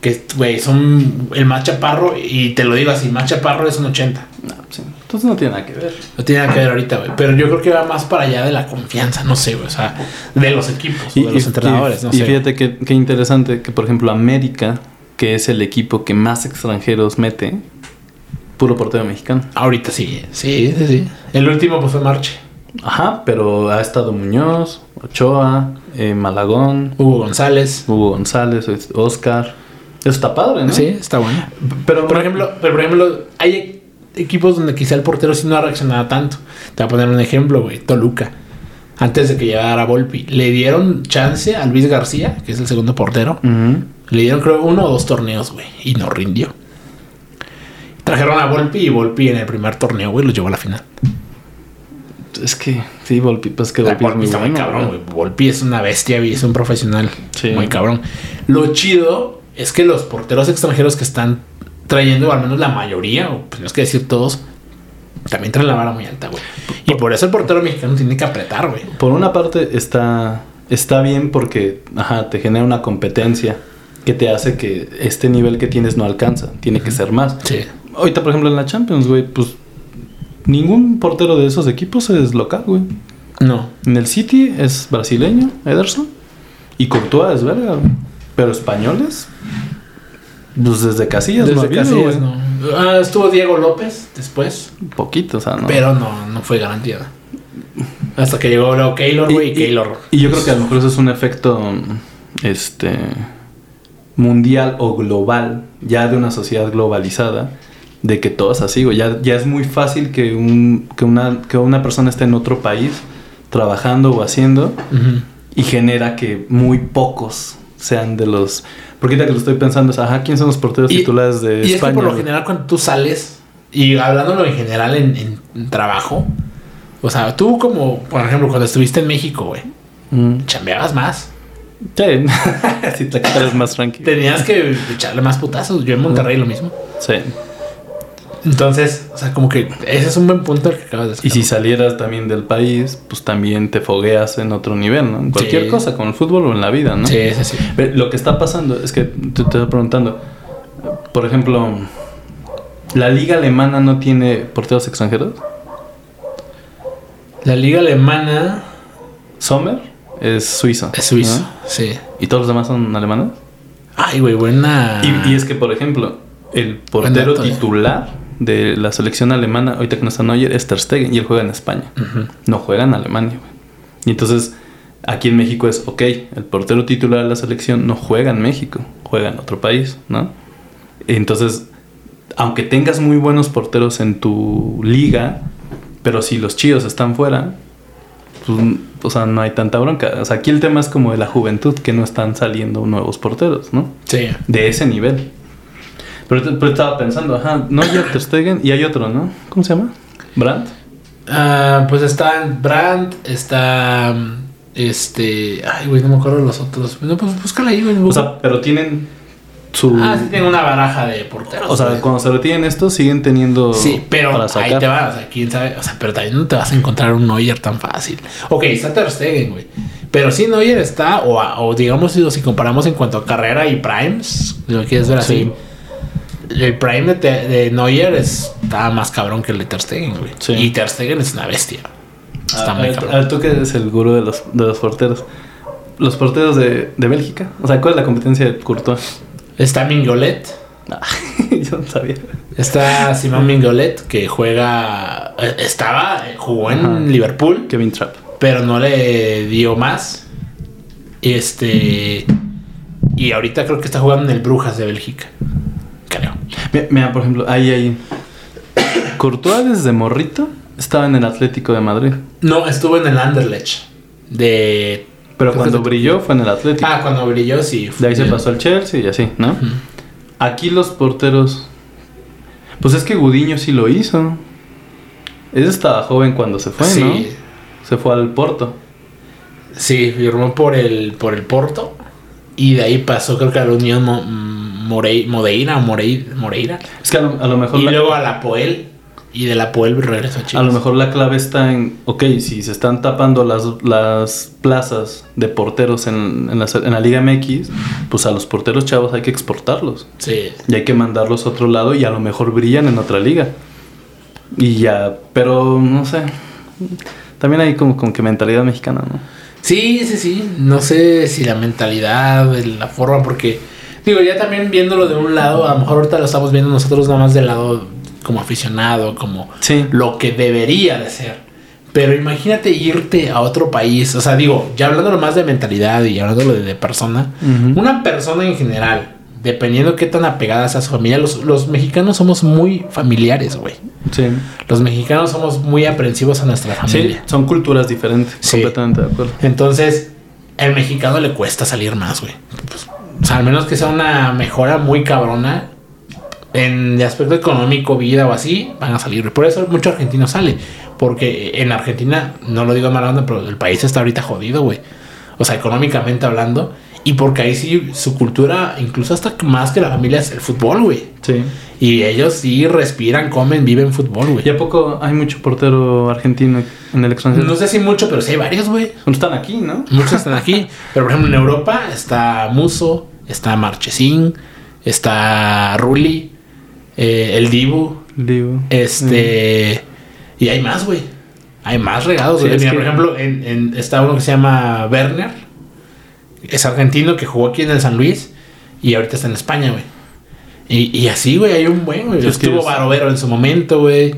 Que, güey, son el más chaparro. Y te lo digo así: más chaparro es un 80. No, sí. Entonces no tiene nada que ver. No tiene nada que ver ahorita, güey. Pero yo creo que va más para allá de la confianza, no sé, güey. O sea, de los equipos, y, de los entrenadores, y, fíjate qué que interesante que, por ejemplo, América, que es el equipo que más extranjeros mete, puro portero mexicano. Ahorita sí, sí, sí, sí. El último pues fue Marche. Ajá, pero ha estado Muñoz, Ochoa, eh, Malagón, Hugo González. Hugo González, Oscar. Eso está padre, ¿no? Sí, está bueno. Pero, Por ejemplo, pero por ejemplo, hay equipos donde quizá el portero sí no ha reaccionado tanto. Te voy a poner un ejemplo, güey. Toluca. Antes de que llegara Volpi, le dieron chance a Luis García, que es el segundo portero. Le dieron creo uno o dos torneos, güey, y no rindió. Trajeron a Volpi y Volpi en el primer torneo, güey, lo llevó a la final. Es que, sí, Volpi, pues que Volpi es muy está muy cabrón, güey. güey. Volpi es una bestia, güey, es un profesional. Sí. Muy cabrón. Lo chido es que los porteros extranjeros que están trayendo, al menos la mayoría, o pues no es que decir todos, también traen la vara muy alta, güey. Y por eso el portero mexicano tiene que apretar, güey. Por una parte está, está bien porque ajá, te genera una competencia que te hace que este nivel que tienes no alcanza. Tiene que ser más. Sí. Ahorita, por ejemplo, en la Champions, güey, pues ningún portero de esos equipos es local, güey. No. En el City es brasileño, Ederson. Y Courtois es verga, güey. Pero españoles, pues desde Casillas no ha Desde habido, Casillas, güey. no. Ah, estuvo Diego López después, Poquito, o sea, no. pero no, no fue garantía. Hasta que llegó luego Keylor, güey, y, Keylor. y yo creo que a lo mejor eso es un efecto este mundial o global, ya de una sociedad globalizada, de que todo es así, güey. Ya, ya es muy fácil que, un, que, una, que una persona esté en otro país trabajando o haciendo y genera que muy pocos sean de los... Porque ahorita que lo estoy pensando es, ajá, ¿quién son los porteros Y- titulares de Y es que España? por lo general cuando tú sales, y hablándolo en general en, en- en trabajo, o sea, tú como, por ejemplo, cuando estuviste en México, güey, Mm. chambeabas más. Sí, si te quitas más tranquilo. Tenías que echarle más putazos. Yo en Monterrey lo mismo. Sí. Entonces, o sea, como que ese es un buen punto el que acabas de Y si sacar. salieras también del país, pues también te fogueas en otro nivel, ¿no? En cualquier Sí. cosa, con el fútbol o en la vida, ¿no? Sí, sí, sí. Ve, Lo que está pasando es que te, te estoy preguntando, por ejemplo, ¿la liga alemana no tiene porteros extranjeros? La liga alemana Sommer es suizo. es suizo. ¿no? Sí. ¿Y todos los demás son alemanes? Ay, güey, buena. Y, y es que, por ejemplo, el portero titular de la selección alemana, ahorita que no está Neuer, es Ter Stegen y él juega en España. No juega en Alemania, güey. Y entonces, aquí en México es, ok, el portero titular de la selección no juega en México, juega en otro país, ¿no? Entonces, aunque tengas muy buenos porteros en tu liga, pero si los chidos están fuera, pues, o sea, no hay tanta bronca. O sea, aquí el tema es como de la juventud, que no están saliendo nuevos porteros, ¿no? Sí. De ese nivel. Pero, pero estaba pensando, ajá, no ya Ter Stegen y hay otro, ¿no? ¿Cómo se llama? Brandt. Ah, pues está Brandt, está. Este. Ay, güey, no me acuerdo de los otros. No, pues búscala ahí, güey. O sea, pero tienen su... ah, sí, tengo una baraja de porteros. O sea, güey. cuando se retienen estos, siguen teniendo. Sí, pero para ahí te va, o sea, quién sabe, o sea, pero también no te vas a encontrar un Neuer tan fácil. Ok, está Ter Stegen, güey. Pero sí, Neuer está, o, o digamos, si, si comparamos en cuanto a carrera y primes, si lo quieres ver así, el prime de, Te- de Neuer está más cabrón que el de Ter Stegen, güey. Sí. Y Ter Stegen es una bestia. Está A muy a cabrón. ver, tú que eres el gurú de los, de los porteros. Los porteros de, de Bélgica. O sea, ¿cuál es la competencia de Courtois? Está Mingolet, Ah, yo no sabía. está Simón Mingolet, que juega, eh, estaba, eh, jugó en Ajá. Liverpool. Kevin Trapp. pero no le dio más. Este. Y ahorita creo que está jugando en el Brujas de Bélgica. Mira, mira, por ejemplo, ahí, ahí. Courtois desde morrito estaba en el Atlético de Madrid. No, estuvo en el Anderlecht. De. Pero cuando de- brilló fue en el Atlético. Ah, cuando brilló, sí. De ahí se pasó al Chelsea y así, ¿no? Aquí los porteros. Pues es que Gudiño sí lo hizo. Ese estaba joven cuando se fue, sí, ¿no? Se fue al Porto. sí, firmó por el, por el Porto. Y de ahí pasó, creo que a la Unión Morei- Modeira o Morei- Moreira. Es que a lo, a lo mejor Y la, luego a la Poel. Y de la Poel regresó a Chile. a lo mejor la clave está en, ok, si se están tapando las, las plazas de porteros en, en la, en la Liga MX, pues a los porteros chavos hay que exportarlos. Sí. Y hay que mandarlos a otro lado y a lo mejor brillan en otra liga. Y ya, pero no sé. También hay como, como que mentalidad mexicana, ¿no? Sí, sí, sí. No sé si la mentalidad, la forma, porque digo, ya también viéndolo de un lado, a lo mejor ahorita lo estamos viendo nosotros nada más del lado como aficionado, como Sí. lo que debería de ser. Pero imagínate irte a otro país. O sea, digo, ya hablando más de mentalidad y hablando de, de persona. Una persona en general, dependiendo qué tan apegada sea a su familia, los, los mexicanos somos muy familiares, güey. Sí. Los mexicanos somos muy aprensivos a nuestra Sí, familia. son culturas diferentes. Sí. Completamente de acuerdo. Entonces, el mexicano le cuesta salir más, güey. Pues, sea, al menos que sea una mejora muy cabrona en el aspecto económico, vida o así, van a salir. Por eso mucho argentino sale. Porque en Argentina, no lo digo en mala onda, pero el país está ahorita jodido, güey. O sea, económicamente hablando. Y porque ahí sí, su cultura, incluso hasta más que la familia, es el fútbol, güey. Sí. Y ellos sí respiran, comen, viven fútbol, güey. ¿Y a poco hay mucho portero argentino en el extranjero? No sé si mucho, pero sí hay varios, güey. Están aquí, ¿no? Muchos están aquí. Pero por ejemplo en Europa está Muso, está Marchesín, está Rulli, eh, el Dibu, Digo. este... Y hay más, güey. Hay más regados, Sí, es Mira, que- por ejemplo, en, en- está uno que se llama Werner. Es argentino que jugó aquí en el San Luis. Y ahorita está en España, güey. Y, y así, güey, hay un buen, güey. Estuvo es- Barovero en su momento, güey.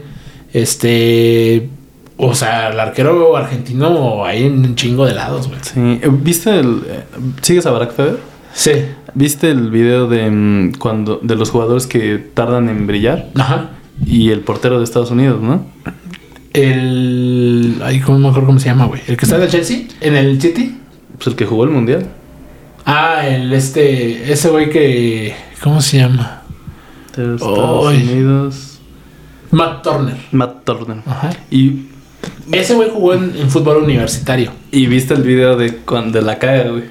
Este... O sea, el arquero argentino hay un chingo de lados, güey. Sí. ¿Viste el. eh, ¿Sigues a Barack Feber? Sí. ¿Viste el video de mm, cuando de los jugadores que tardan en brillar? Ajá. Y el portero de Estados Unidos, ¿no? El. Ay, ¿cómo no me acuerdo cómo se llama, güey? ¿El que está en el Chelsea? ¿En el City? Pues el que jugó el mundial. Ah, el este. Ese güey que. ¿Cómo se llama? De Estados. Unidos. Matt Turner. Matt Turner. Ajá. Y, Ese güey jugó en, en fútbol universitario. y viste el video de cuando de la caga, güey.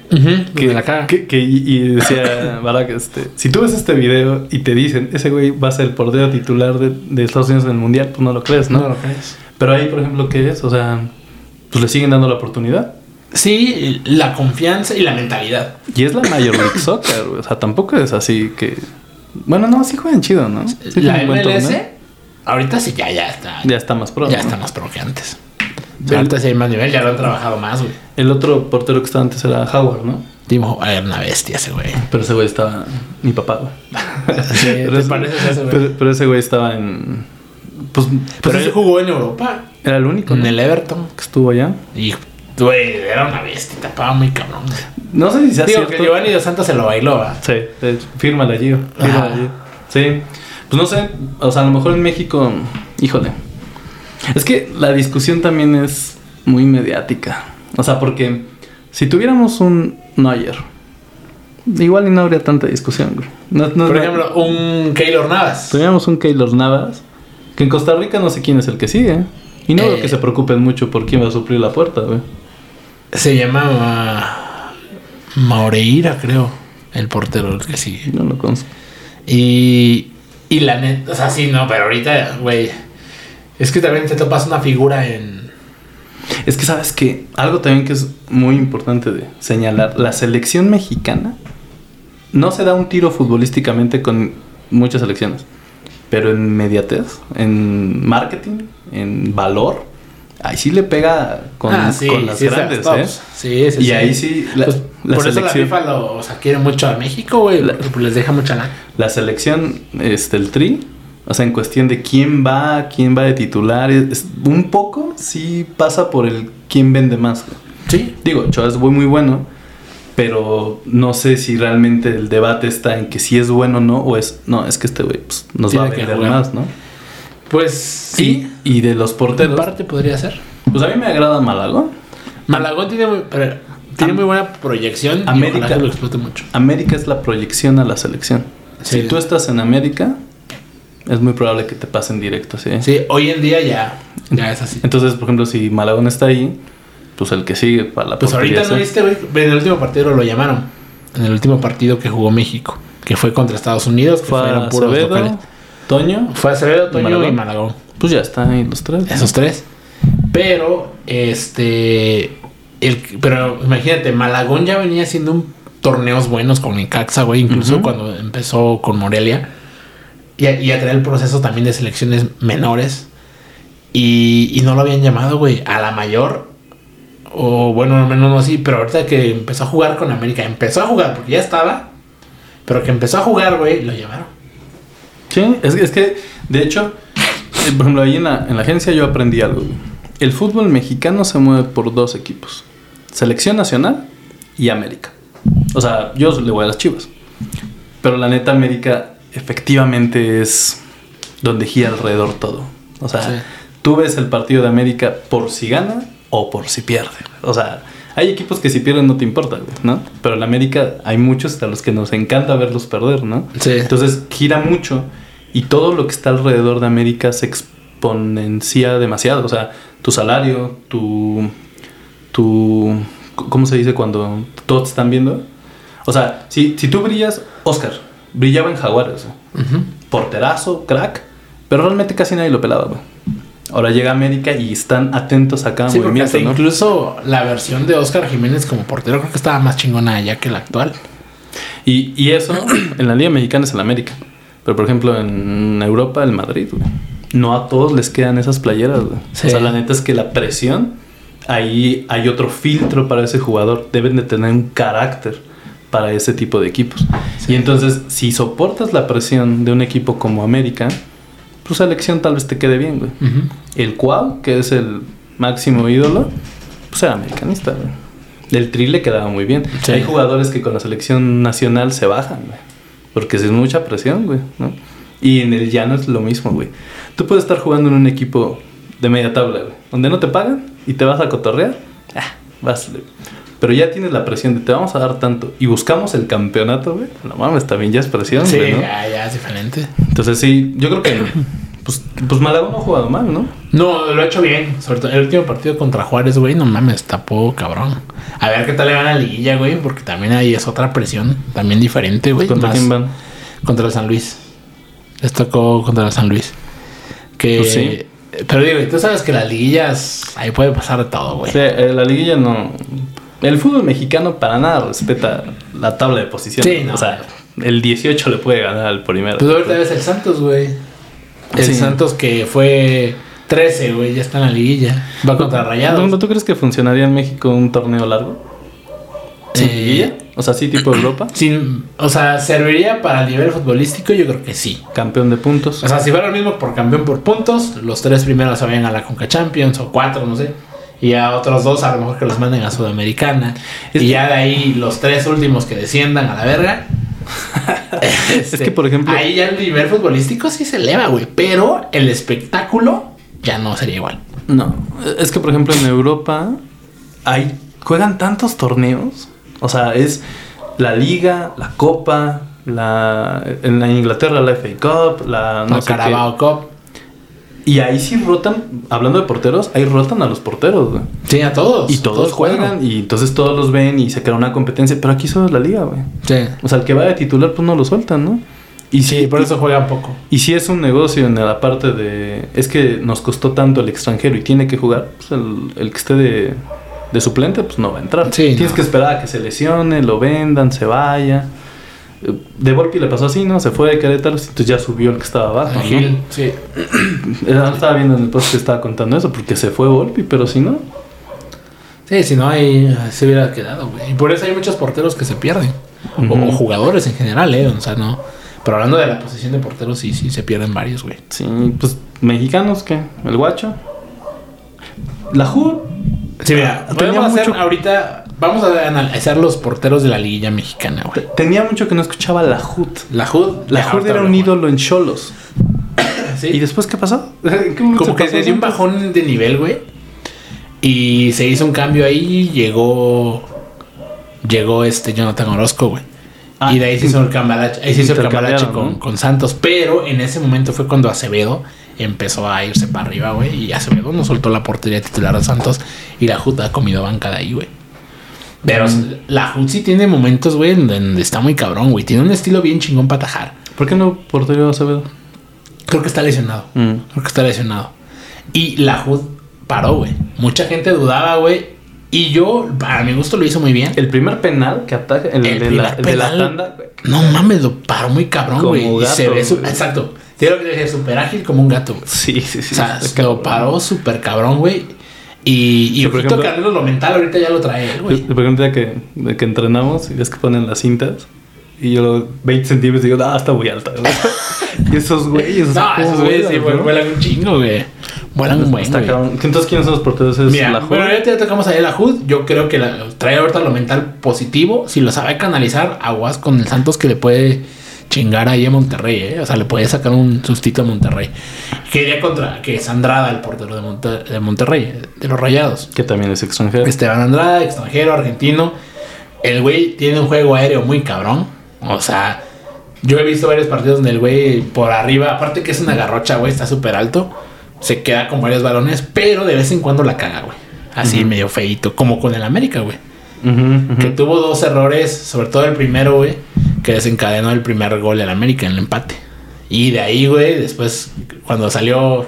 Que la caga. Que, que- y y decía Barack, este, si tú ves este video y te dicen, ese güey va a ser el portero titular de, de Estados Unidos en el mundial, pues no lo crees, ¿no? No lo crees. Pero ahí, por ejemplo, ¿qué es? O sea, pues le siguen dando la oportunidad. Sí, la confianza y la mentalidad. Y es la Major League Soccer, güey. O sea, tampoco es así que. Bueno, no, sí juegan chido, ¿no? Sí la MLS, torneo. Ahorita sí, ya, ya está. Ya está más pro. ya ¿no? está más pro que antes. O sea, ahorita sí hay más nivel, ya lo han trabajado más, güey. El otro portero que estaba antes era Howard, ¿no? Timo, era una bestia ese güey. Pero ese güey estaba. Mi papá, güey. Sí, pero, ¿te ese- güey? pero- pero ese güey estaba en. Pues, pues Pero ese- él jugó en Europa, era el único en ¿no? el Everton. que estuvo allá. Y, güey, era una bestia, tapaba muy cabrón. No sé si sea Digo cierto. que Giovanni Dos Santos se lo bailó, ¿va? Sí, fírmala, Gio. Fírmala. Gio. Sí. Pues no sé, o sea, a lo mejor en México, híjole. Es que la discusión también es muy mediática. O sea, porque si tuviéramos un Neuer, igual y no habría tanta discusión, güey. No- no- Por no- ejemplo, un Keylor Navas. tuviéramos un Keylor Navas, que en Costa Rica no sé quién es el que sigue. Y no Eh. creo que se preocupen mucho por quién va a suplir la puerta, güey. Se llama Maureira, creo. El portero el que sigue. No lo conozco. Y, y la neta, o sea, sí, no, pero ahorita, güey. Es que también te topas una figura en. Es que sabes que algo también que es muy importante de señalar, la selección mexicana no se da un tiro futbolísticamente con muchas selecciones, pero en mediatez, en marketing, en valor, ahí sí le pega con, ah, sí, con las sí, grandes. ¿eh? Sí, sí, Y sí. ahí sí, la, Pues, la por selección, eso la FIFA lo, o sea, quiere mucho a México, güey. Pues, les deja mucha lana. la selección, este, el tri, o sea, en cuestión de quién va, quién va de titular, es, un poco sí pasa por el quién vende más. güey. Sí. Digo, Ochoa es muy, muy bueno, pero no sé si realmente el debate está en que si es bueno o no, o es, no, es que este güey pues, nos va a vender más, ¿no? Pues sí. Y, y de los En porteros, parte podría ser. pues a mí me agrada Malagón. Malagón tiene muy, pero tiene Am- muy buena proyección. América. Y lo explote mucho. América es la proyección a la selección. Sí. Si tú estás en América, es muy probable que te pasen directo, ¿sí? Sí, hoy en día ya, ya es así. Entonces, por ejemplo, si Malagón está ahí, pues el que sigue para la Pues ahorita no viste, güey. En el último partido lo llamaron. En el último partido que jugó México. Que fue contra Estados Unidos. Que Fue fueron puros Acevedo, locales. Toño, Fue Acevedo, Toño Malagón. y Malagón. pues ya están ahí los tres. ¿no? Esos tres. Pero, este. El, pero imagínate, Malagón ya venía haciendo un- torneos buenos con Necaxa, güey. Incluso cuando empezó con Morelia. Y a, y a traer el proceso también de selecciones menores. Y, y no lo habían llamado, güey. A la mayor. O bueno, al menos no así. Pero ahorita que empezó a jugar con América. Empezó a jugar porque ya estaba. Pero que empezó a jugar, güey, lo llamaron. Sí, es, es que, de hecho, eh, por ejemplo, ahí en la, en la agencia yo aprendí algo. El fútbol mexicano se mueve por dos equipos. Selección Nacional y América. O sea, yo le voy a las chivas. Pero la neta, América efectivamente es donde gira alrededor todo. O sea, Sí. tú ves el partido de América por si gana o por si pierde. O sea, hay equipos que si pierden no te importa, ¿no? Pero en América hay muchos a los que nos encanta verlos perder, ¿no? Sí. Entonces gira mucho y todo lo que está alrededor de América se exponencia demasiado. O sea, tu salario, tu. tu ¿Cómo se dice cuando todos te están viendo? O sea, si, si tú brillas, Oscar, brillaba en Jaguares. güey. Ujú. Porterazo, crack, pero realmente casi nadie lo pelaba, güey. Ahora llega América y están atentos a cada Sí, movimiento, incluso la versión de Oscar Jiménez como portero creo que estaba más chingona allá que la actual. Y, y eso en la Liga Mexicana es el América. Pero por ejemplo en Europa el Madrid, güey. No a todos les quedan esas playeras, güey. Sí. O sea, la neta es que la presión, ahí hay otro filtro para ese jugador. Deben de tener un carácter para ese tipo de equipos. Y entonces, si soportas la presión de un equipo como América, tu selección tal vez te quede bien, güey. El Cuau, que es el máximo ídolo, pues era americanista, güey. El Tri le quedaba muy bien. Sí. Hay jugadores que con la selección nacional se bajan, güey. Porque es mucha presión, güey, ¿no? Y en el llano es lo mismo, güey. Tú puedes estar jugando en un equipo de media tabla, güey. Donde no te pagan y te vas a cotorrear. Ah, vas, güey. Pero ya tienes la presión de te vamos a dar tanto. Y buscamos el campeonato, güey. No mames, también ya es presión, Sí, güey, ¿no? ya, ya es diferente. Entonces sí, yo creo que... Pues, pues Malagón no ha jugado mal, ¿no? No, lo ha hecho bien. Sobre todo el último partido contra Juárez, güey, no mames, tapó cabrón. A ver qué tal le van a la liguilla, güey, porque también ahí es otra presión, también diferente, güey. ¿Contra quién van? Contra el San Luis. Les tocó contra el San Luis. Que. Pues sí. Pero digo, tú sabes que las liguillas ahí puede pasar de todo, güey. Sí, eh, la liguilla no. El fútbol mexicano para nada respeta la tabla de posiciones. Sí, no. O sea, el 18 le puede ganar al primero. Pues ahorita ves el Santos, güey. El Sí. Santos que fue 13, güey, ya está en la liguilla. Va contra Rayados. ¿No, ¿Tú crees que funcionaría en México un torneo largo? ¿Sin Eh, liguilla? O sea, sí, tipo Europa. Sin, o sea, ¿serviría para el nivel futbolístico? Yo creo que sí. Campeón de puntos. O sea, si fuera lo mismo por campeón por puntos, los tres primeros se vayan a la Conca Champions o cuatro, no sé. Y a otros dos a lo mejor que los manden a Sudamericana. Es y ya de ahí los tres últimos que desciendan a la verga. Este, Es que, por ejemplo- Ahí ya el nivel futbolístico sí se eleva, güey. Pero el espectáculo ya no sería igual. No, es que por ejemplo en Europa hay juegan tantos torneos, o sea, es la liga, la copa, la en la Inglaterra la FA Cup, la no qué. Carabao Cup. Y ahí sí rotan, hablando de porteros, ahí rotan a los porteros, güey. Sí, a todos. Y todos, juegan y entonces todos los ven y se crea una competencia, pero aquí solo es la liga, güey. Sí. O sea, el que va de titular pues no lo sueltan, ¿no? Y Sí, por eso juegan poco. y si es un negocio en la parte de. Es que nos costó tanto el extranjero y tiene que jugar, pues el, el que esté de, de suplente, pues no va a entrar. Sí, Tienes no. que esperar a que se lesione, lo vendan, se vaya. De Volpi le pasó así, ¿no? Se fue de Querétaro, entonces ya subió el que estaba abajo. ¿no? Gil, sí. Eh, Estaba viendo en el post que estaba contando eso, porque se fue Volpi, pero si no. Sí, si no, ahí se hubiera quedado, güey. Y por eso hay muchos porteros que se pierden. O- jugadores en general, ¿eh? O sea, no. Pero hablando de la posición de porteros, sí, sí, se pierden varios, güey. Sí, pues mexicanos, ¿qué? El guacho. La JUD. Sí, mira, Ah, podemos hacer ahorita. Vamos a analizar los porteros de la liguilla mexicana, güey. Tenía mucho que no escuchaba la JUD. La HUD. La JUD era un ídolo en Cholos. Sí. ¿Y después qué pasó? ¿En qué momento Como que se dio un bajón de nivel, güey. Y se hizo un cambio ahí. Llegó. Llegó este Jonathan Orozco, güey. Ah, y de ahí se hizo el cambalache, ahí se hizo el cambalache con, Santos. Pero en ese momento fue cuando Acevedo empezó a irse para arriba, güey. Y Acevedo no soltó la portería titular a Santos. Y la JUT ha comido banca de ahí, güey. Pero Mm. la JUT sí tiene momentos, güey, en donde está muy cabrón, güey. Tiene un estilo bien chingón para atajar. ¿Por qué no porterio Acevedo? Creo que está lesionado. Mm. Creo que está lesionado. Y la HUD paró, güey. Mucha gente dudaba, güey. Y yo, para mi gusto, lo hizo muy bien. El primer penal que ataca, el, El de, la, de la tanda. No mames, lo paró muy cabrón, güey. Se ve su... Exacto. Tiene lo que decir, súper ágil como un gato, güey. Sí, sí, sí. O sea, lo paró súper cabrón, güey. Y, y por ejemplo- que lo mental ahorita ya lo trae güey. Por ejemplo, de que, de que entrenamos y ves que ponen las cintas. Y yo lo 20 centímetros digo, ah, está muy alta. güey". y esos güeyes. o sea, No, ¿cómo esos güeyes sí vuelan, no? vuelan un chingo, güey. Vuelan un buen. Entonces, ¿quiénes son los porteros? ¿Es Mira, la Ju- bueno, ya te tocamos ahí la HUD. Yo creo que la, trae ahorita lo mental positivo. Si lo sabe canalizar, aguas con el Santos que le puede chingar ahí a Monterrey, ¿eh? O sea, le puede sacar un sustito a Monterrey. Que iría contra, que es Andrada, el portero de, Monte- de Monterrey, de los Rayados. Que también es extranjero. Esteban Andrada, extranjero, argentino. El güey tiene un juego aéreo muy cabrón. O sea, yo he visto varios partidos donde el güey por arriba, aparte que es una garrocha, güey, está súper alto. Se queda con varios balones, pero de vez en cuando la caga, güey. Así medio feito, como con el América, güey. Que tuvo dos errores, sobre todo el primero, güey, que desencadenó el primer gol del América en el empate. Y de ahí, güey, después, cuando salió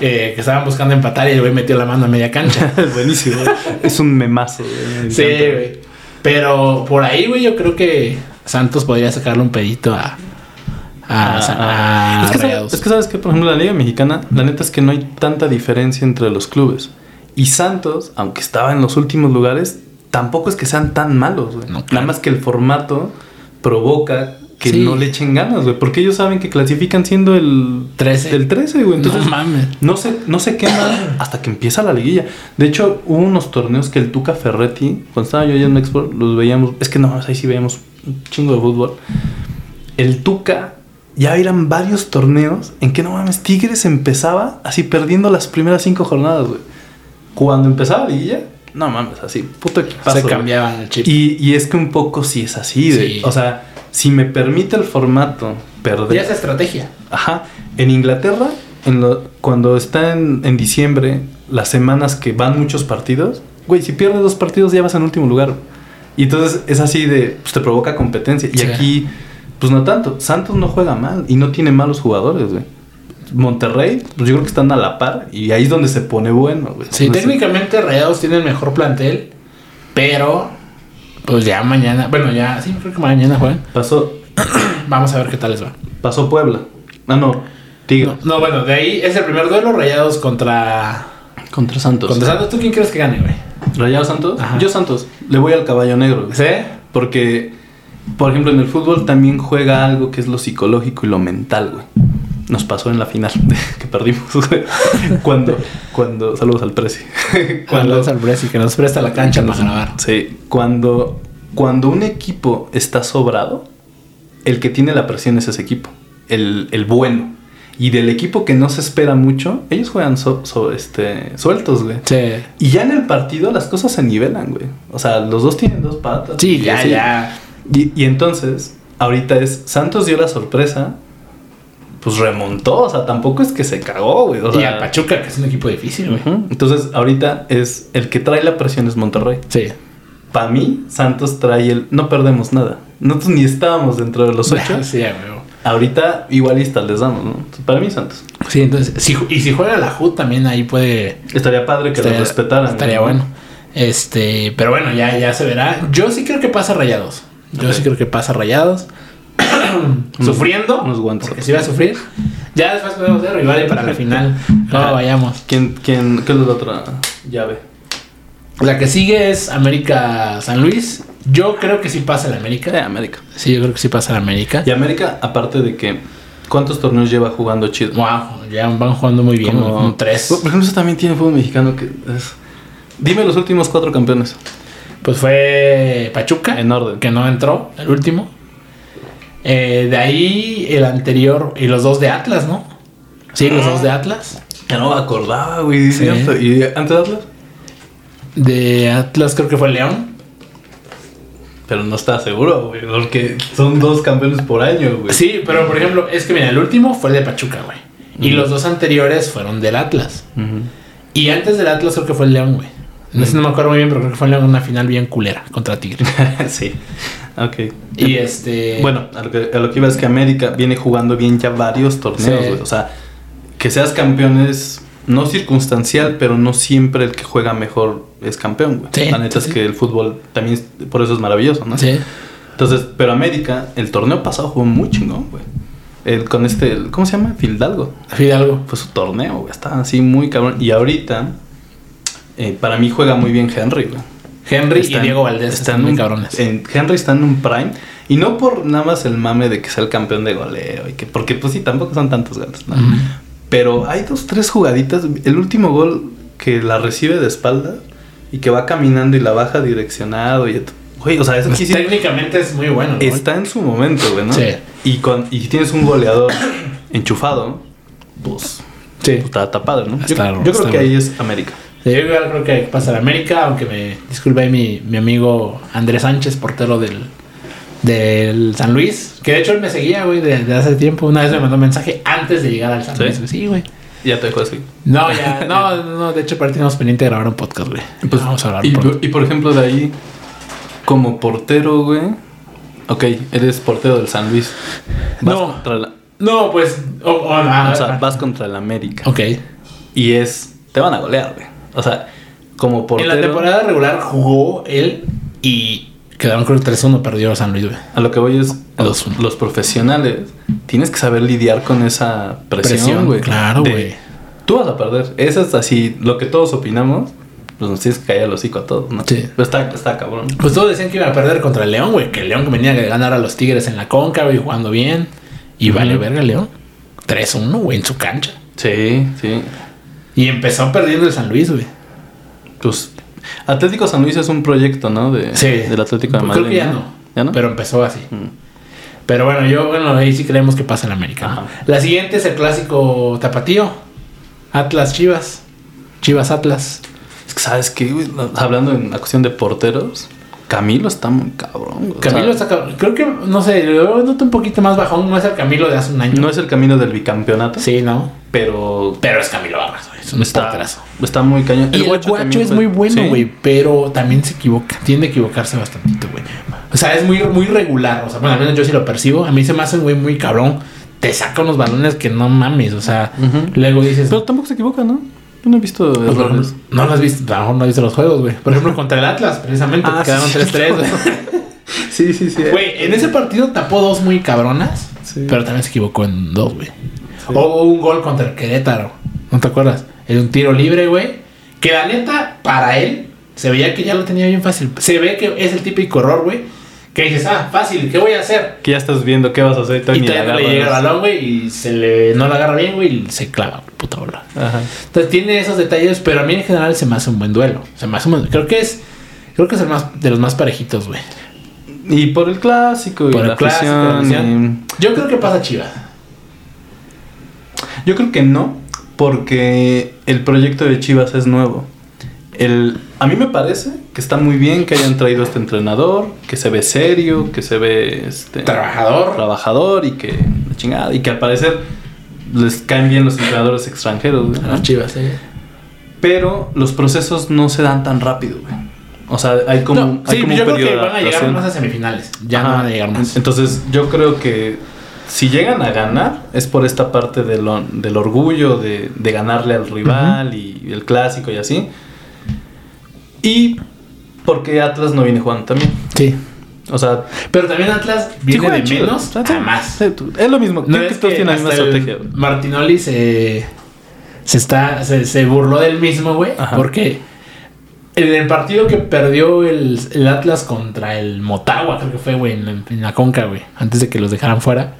eh, que estaban buscando empatar y el güey metió la mano a media cancha. Es buenísimo. es un memazo. güey. Sí, güey. Pero por ahí, güey, yo creo que Santos podría sacarle un pedito a. A, a, Ah, es, que sabes, es que sabes que, por ejemplo, la Liga Mexicana, la neta es que no hay tanta diferencia entre los clubes. Y Santos, aunque estaba en los últimos lugares, tampoco es que sean tan malos, güey. No, claro. Nada más que el formato provoca que Sí. no le echen ganas, güey. Porque ellos saben que clasifican siendo el 13. del 13, güey. Entonces, no mames. no se, no se queman hasta que empieza la liguilla. De hecho, hubo unos torneos que el Tuca Ferretti, cuando estaba yo allá en Export, los veíamos. Es que no, ahí sí veíamos un chingo de fútbol. El Tuca, ya eran varios torneos en que no mames, Tigres empezaba así perdiendo las primeras cinco jornadas, güey. Cuando empezaba la liguilla, no mames, así, puto equipazo. Se cambiaban el chip. Y, y es que un poco sí es así, de, Sí. o sea, si me permite el formato perder. ya es estrategia. Ajá. En Inglaterra, en lo- cuando está en, en diciembre, las semanas que van muchos partidos, güey, si pierdes dos partidos ya vas en último lugar. Y entonces es así de, pues te provoca competencia. Y Sí. aquí, pues no tanto. Santos no juega mal y no tiene malos jugadores, güey. Monterrey, pues yo creo que están a la par y ahí es donde se pone bueno, güey. Sí, técnicamente Rayados tiene el mejor plantel, pero pues ya mañana, bueno, ya, sí, creo que mañana juegan. Pasó, Vamos a ver qué tal les va. pasó Puebla. Ah, no, Tigre. No, no, bueno, de ahí es el primer duelo Rayados contra Contra Santos. contra Santos. ¿Tú quién crees que gane, güey? ¿Rayado Santos? Ajá. Yo Santos. Le voy al caballo negro. güey. ¿Sí? Porque, por ejemplo, en el fútbol también juega algo que es lo psicológico y lo mental, güey. Nos pasó en la final que perdimos. Cuando, cuando, saludos al Prezi. Cuando al Bresi que nos presta la cancha para grabar. Sí, cuando, cuando un equipo está sobrado, el que tiene la presión es ese equipo, el, el bueno. Y del equipo que no se espera mucho, ellos juegan so- so- este, sueltos, güey. Sí. Y ya en el partido las cosas se nivelan, güey. O sea, los dos tienen dos patas. Sí, Y ya, ya. Y, y entonces, ahorita es, Santos dio la sorpresa, pues remontó, o sea, tampoco es que se cagó, güey. O y sea, a Pachuca, que es un equipo difícil, güey. Entonces, ahorita es, el que trae la presión es Monterrey. Sí. Para mí, Santos trae el, no perdemos nada. Nosotros ni estábamos dentro de los ocho. Sí, a huevo. Ahorita igualistas les damos, ¿no? Para mí, Santos. Sí, entonces, si, y si juega la HUD también ahí puede... Estaría padre que estaría, lo respetaran. Estaría ¿no? bueno. Este, pero bueno, ya, ya se verá. Yo sí creo que pasa Rayados. Yo sí creo que pasa Rayados. Sufriendo. unos guantes. Porque si va a sufrir. Ya después podemos ver rival y para la final. No vayamos. ¿Quién, quién, ¿Qué es la otra llave? La que sigue es América San Luis. Yo creo que sí pasa el Eh, América. América. Sí, yo creo que sí pasa el América. Y América, aparte de que, ¿cuántos torneos lleva jugando chido? Wow, ya van jugando muy bien, Como- como tres. Por ejemplo, eso también tiene fútbol mexicano que es... Dime los últimos cuatro campeones. Pues fue Pachuca. En orden. Que no entró, el último. Eh, de ahí el anterior y los dos de Atlas, ¿no? Sí, los dos de Atlas. Ya no me acordaba, güey. ¿Y antes de Atlas? De Atlas creo que fue León. Pero no estaba seguro, güey. Porque son dos campeones por año, güey. Sí, pero por ejemplo, es que mira, el último fue el de Pachuca, güey. Y los dos anteriores fueron del Atlas. Y antes del Atlas creo que fue el León, güey. No sé, no me acuerdo muy bien, pero creo que fue el León en una final bien culera contra Tigre. sí. Ok. Y este. Bueno, a lo, que, a lo que iba es que América viene jugando bien ya varios torneos, Sí. güey. O sea, que seas campeón es no circunstancial, pero no siempre el que juega mejor es campeón, güey. Sí, La neta sí, es que el fútbol también, es- por eso es maravilloso, ¿no? Sí. Entonces, pero América, el torneo pasado jugó muy chingón, güey. El, con este, el- ¿cómo se llama? Fidalgo. Fidalgo. Fue su torneo, güey. Estaba así muy cabrón. Y ahorita, eh, para mí juega muy bien Henry, güey. Henry Está y Diego Valdés está están en muy un- cabrones. en- Henry está en un prime. Y no por nada más el mame de que sea el campeón de goleo. Y que, porque pues sí, tampoco son tantos goles. Pero hay dos, tres jugaditas. El último gol que la recibe de espalda y que va caminando y la baja direccionado y... Güey, o sea, eso Pues sí- técnicamente es muy bueno. ¿no? está en su momento, güey, ¿no? Sí. Y, con, y tienes un goleador enchufado, pues, Sí. pues está, padre, ¿no? Yo, Está- yo creo está que ahí es América. Yo igual creo que pasa la América, aunque me disculpe ahí mi, mi amigo Andrés Sánchez, portero del, del San Luis, que de hecho él me seguía, güey, desde hace tiempo. Una vez me mandó un mensaje antes de llegar al San ¿Sí? Luis. Sí, güey. Ya te dejo así. No, ya, no, no, de hecho, para ti tenemos pendiente de grabar un podcast, güey. Pues, Vamos a hablar y, pronto. y por ejemplo, de ahí, como portero, güey. Ok, eres portero del San Luis. Vas No. contra la- No, pues. O, ah, o sea, ah, vas contra el América. Ok. Y es. Te van a golear, güey. O sea, como portero. En la temporada regular jugó él y quedaron creo que 3-1, perdió San Luis, güey. A lo que voy es. A Los, los profesionales. Tienes que saber lidiar con esa presión, güey. claro, güey. Tú vas a perder. Eso es así. Lo que todos opinamos. Pues nos tienes que caer el hocico a todos, ¿no? Sí. Pero está, está cabrón. Pues todos decían que iban a perder contra el León, güey. Que el León que venía a ganar a los Tigres en la Conca, güey, jugando bien. Y vale verga el León. 3-1, güey, en su cancha. Sí, sí. Y empezó perdiendo el San Luis, güey. Pues Atlético San Luis es un proyecto, ¿no? De, Sí. Del Atlético de Madrid. Creo que ya no. ¿Ya no? Pero empezó así. Mm. Pero bueno, yo, bueno, ahí sí creemos que pasa en América. La siguiente es el clásico tapatío. Atlas Chivas. Chivas Atlas. Es que, ¿sabes qué? güey? Hablando en la cuestión de porteros, Camilo está muy cabrón. güey. O Camilo sea, está cab- Creo que, no sé, yo noto un poquito más bajón. No es el Camilo de hace un año. No es el camino del bicampeonato, Sí, ¿no? pero Pero es Camilo güey. Es un está, porterazo. está muy cañón. Y el guacho, es fue- muy bueno, sí. güey, pero también se equivoca, tiende a equivocarse bastantito, güey. O sea, es muy, muy regular, o sea, bueno, al menos yo sí lo percibo. A mí se me hace un güey muy cabrón. Te saca unos balones que no mames, o sea, luego dices... Pero tampoco se equivoca, ¿no? Yo no he visto pues, errores. no lo has visto, a lo mejor no has visto los juegos, güey. Por ejemplo, contra el Atlas, precisamente, Ah, que quedaron sí, 3-3. güey. Sí, sí, sí. Güey, en ese partido tapó dos muy cabronas, Sí. pero también se equivocó en dos, güey. O un gol contra el Querétaro, ¿no te acuerdas? Era un tiro libre, güey. Que la neta, para él, se veía que ya lo tenía bien fácil. Se ve que es el típico error, güey. Que dices, ah, fácil, ¿qué voy a hacer? Que ya estás viendo qué vas a hacer. Y todavía no le llega el balón, güey, y se le, no lo agarra bien, güey, y se clava, puta bola. Ajá. Entonces tiene esos detalles, pero a mí en general se me hace un buen duelo. Se me hace un buen- Creo que es, creo que es el más, de los más parejitos, güey. Y por el clásico y Por la el clásico, afición. Yo creo que pasa Chivas. Yo creo que no, porque el proyecto de Chivas es nuevo. El, a mí me parece que está muy bien que hayan traído a este entrenador, que se ve serio, que se ve este, Trabajador. trabajador y que la chingada, y que al parecer les caen bien los entrenadores extranjeros. güey, A ¿no? Chivas, eh. Pero los procesos no se dan tan rápido, güey. O sea, hay como, No, hay sí, como yo un creo que van a llegar más a semifinales. Ya no van a llegar más. Entonces, yo creo que si llegan a ganar, es por esta parte del, del orgullo de, de ganarle al rival y el clásico y así. Y porque Atlas no viene jugando también. Sí. O sea, Pero también Atlas viene de chido. menos a más. Es lo mismo. No es que todos que tienen la misma estrategia. Martinoli se, se está se, se burló del mismo, güey, porque en el partido que perdió el, el Atlas contra el Motagua, creo que fue, güey, en, la- en la Conca, güey, antes de que los dejaran fuera,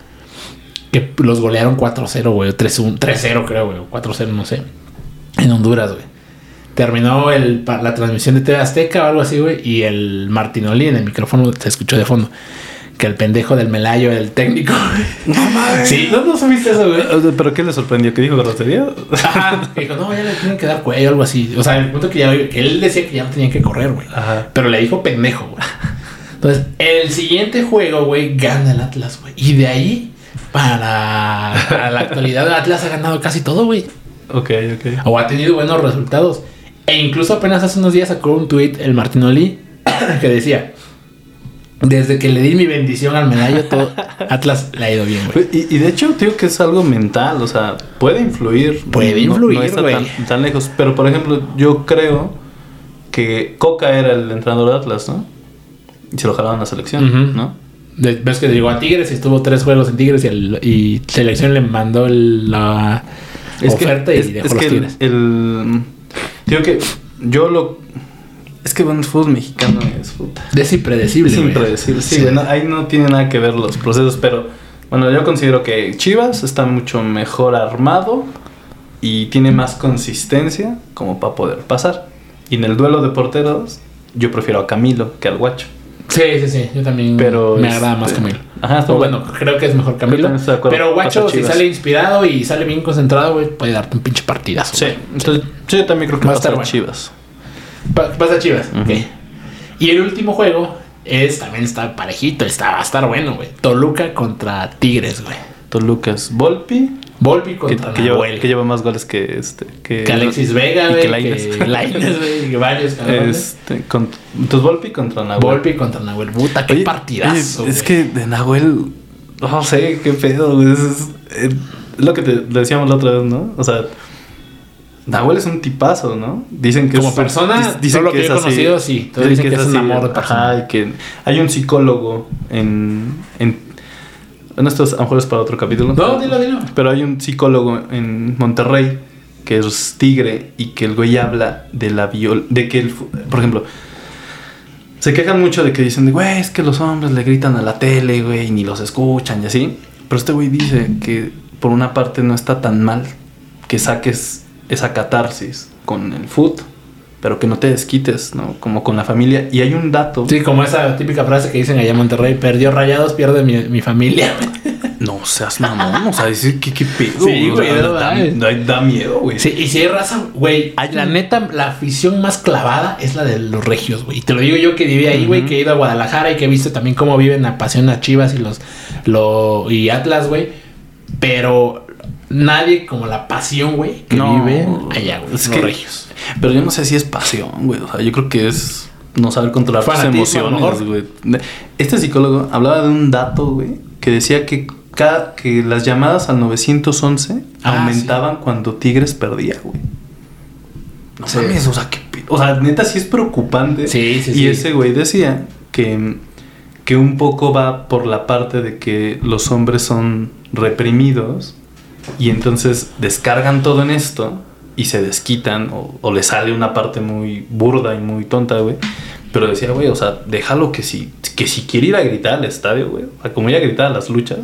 que los golearon 4-0, güey, o 3-1 3-0 creo, güey, o 4-0, no sé, en Honduras, güey. Terminó el, la transmisión de TV Azteca o algo así, güey, y el Martinoli en el micrófono se escuchó de fondo. Que el pendejo del Melayo, el técnico. No mames. Sí, ¿no, no supiste eso, güey? O ¿Pero qué le sorprendió? ¿Que dijo grosería? Ajá. Dijo, no, ya le tienen que dar cuello, algo así. O sea, el punto que, ya, que él decía que ya no tenían que correr, güey. Ajá. Pero le dijo pendejo, güey. Entonces, el siguiente juego, güey, gana el Atlas, güey. Y de ahí, para, para la actualidad, Atlas ha ganado casi todo, güey. Ok, ok. O ha tenido buenos resultados. E incluso apenas hace unos días sacó un tweet el Martinoli que decía: Desde que le di mi bendición al medallo, todo Atlas le ha ido bien, güey. Y, y de hecho, digo que es algo mental, o sea, puede influir. Puede No- influir, no está güey. tan, tan lejos. Pero, por ejemplo, yo creo que Coca era el entrenador de Atlas, ¿no? Y se lo jalaron a la selección. ¿no? Ves que llegó a Tigres y estuvo tres juegos en Tigres y, el- y selección le mandó el- la oferta es, y dejó es los que el, Tigres. el- Digo que yo lo. Es que, bueno, el fútbol mexicano es puta. Es impredecible. Es impredecible. Sí, Sí. güey, no- ahí no tiene nada que ver los procesos, pero bueno, yo considero que Chivas está mucho mejor armado y tiene más consistencia como para poder pasar. Y en el duelo de porteros, yo prefiero a Camilo que al Guacho. Sí, sí, sí. Yo también Pero, me agrada más este, Camilo. ajá, está O bueno, creo que es mejor Camilo. Pero Guacho, si sale inspirado y sale bien concentrado, güey, puede darte un pinche partidazo. Sí, entonces sí, yo también creo que Va a va a estar bueno. Chivas. Pa- Pasa Chivas. Ujú. ok. Y el último juego es también está parejito, está, va a estar bueno, güey. Toluca contra Tigres, güey. Tolucas, Volpi, Volpi que, contra que lleva, Nahuel. que lleva más goles que este. Que, Que Alexis Vega, y que Que Lainez. Lainez, güey. Que varios. Este, con, entonces Volpi contra Nahuel. Volpi contra Nahuel. Puta, qué Oye, partidazo. oye, es que de Nahuel, no sé qué pedo. Es, es- es lo que te decíamos la otra vez, ¿no? O sea, Nahuel es un tipazo, ¿no? Dicen que Como es, persona, todo lo que yo he conocido, sí. Todos dicen que es un amor de persona. Ajá, y que hay un psicólogo en, en bueno, esto es- a lo mejor es para otro capítulo. No, dilo, dilo. Pero hay un psicólogo en Monterrey que es tigre y que el güey habla de la viol... De que, el, por ejemplo, se quejan mucho de que dicen, güey, es que los hombres le gritan a la tele, güey, y ni los escuchan y así. Pero este güey dice que por una parte no está tan mal que saques esa catarsis con el foot, pero que no te desquites, ¿no? Como con la familia. Y hay un dato... Sí, como esa típica frase que dicen allá en Monterrey, perdió rayados, pierde mi, mi familia. No seas mamón, o sea, decir que qué pedo, Sí, güey, o sea, da, mames. da- da miedo, güey. Sí, y si hay raza, güey, la neta, la afición más clavada es la de los regios, güey. Y te lo digo yo que viví ahí, güey, que he ido a Guadalajara y que he visto también cómo viven la pasión a Chivas y los lo, y Atlas, güey. Pero nadie como la pasión, güey, que No, vive allá, güey. es los que- regios. Pero yo no sé si es pasión, güey. O sea, yo creo que es no saber controlar tus emociones, güey. Este psicólogo hablaba de un dato, güey, que decía que cada que las llamadas al 911 Ah, aumentaban cuando Tigres perdía, güey. No Sí. mames, o sea, qué pe- o sea, neta sí es preocupante. Sí, sí, y sí. ese güey decía que que un poco va por la parte de que los hombres son reprimidos y entonces descargan todo en esto y se desquitan o, o le sale una parte muy burda y muy tonta, güey. Pero decía, güey, o sea, déjalo que si, que si quiere ir a gritar al estadio, güey, o sea, como ir a gritar a las luchas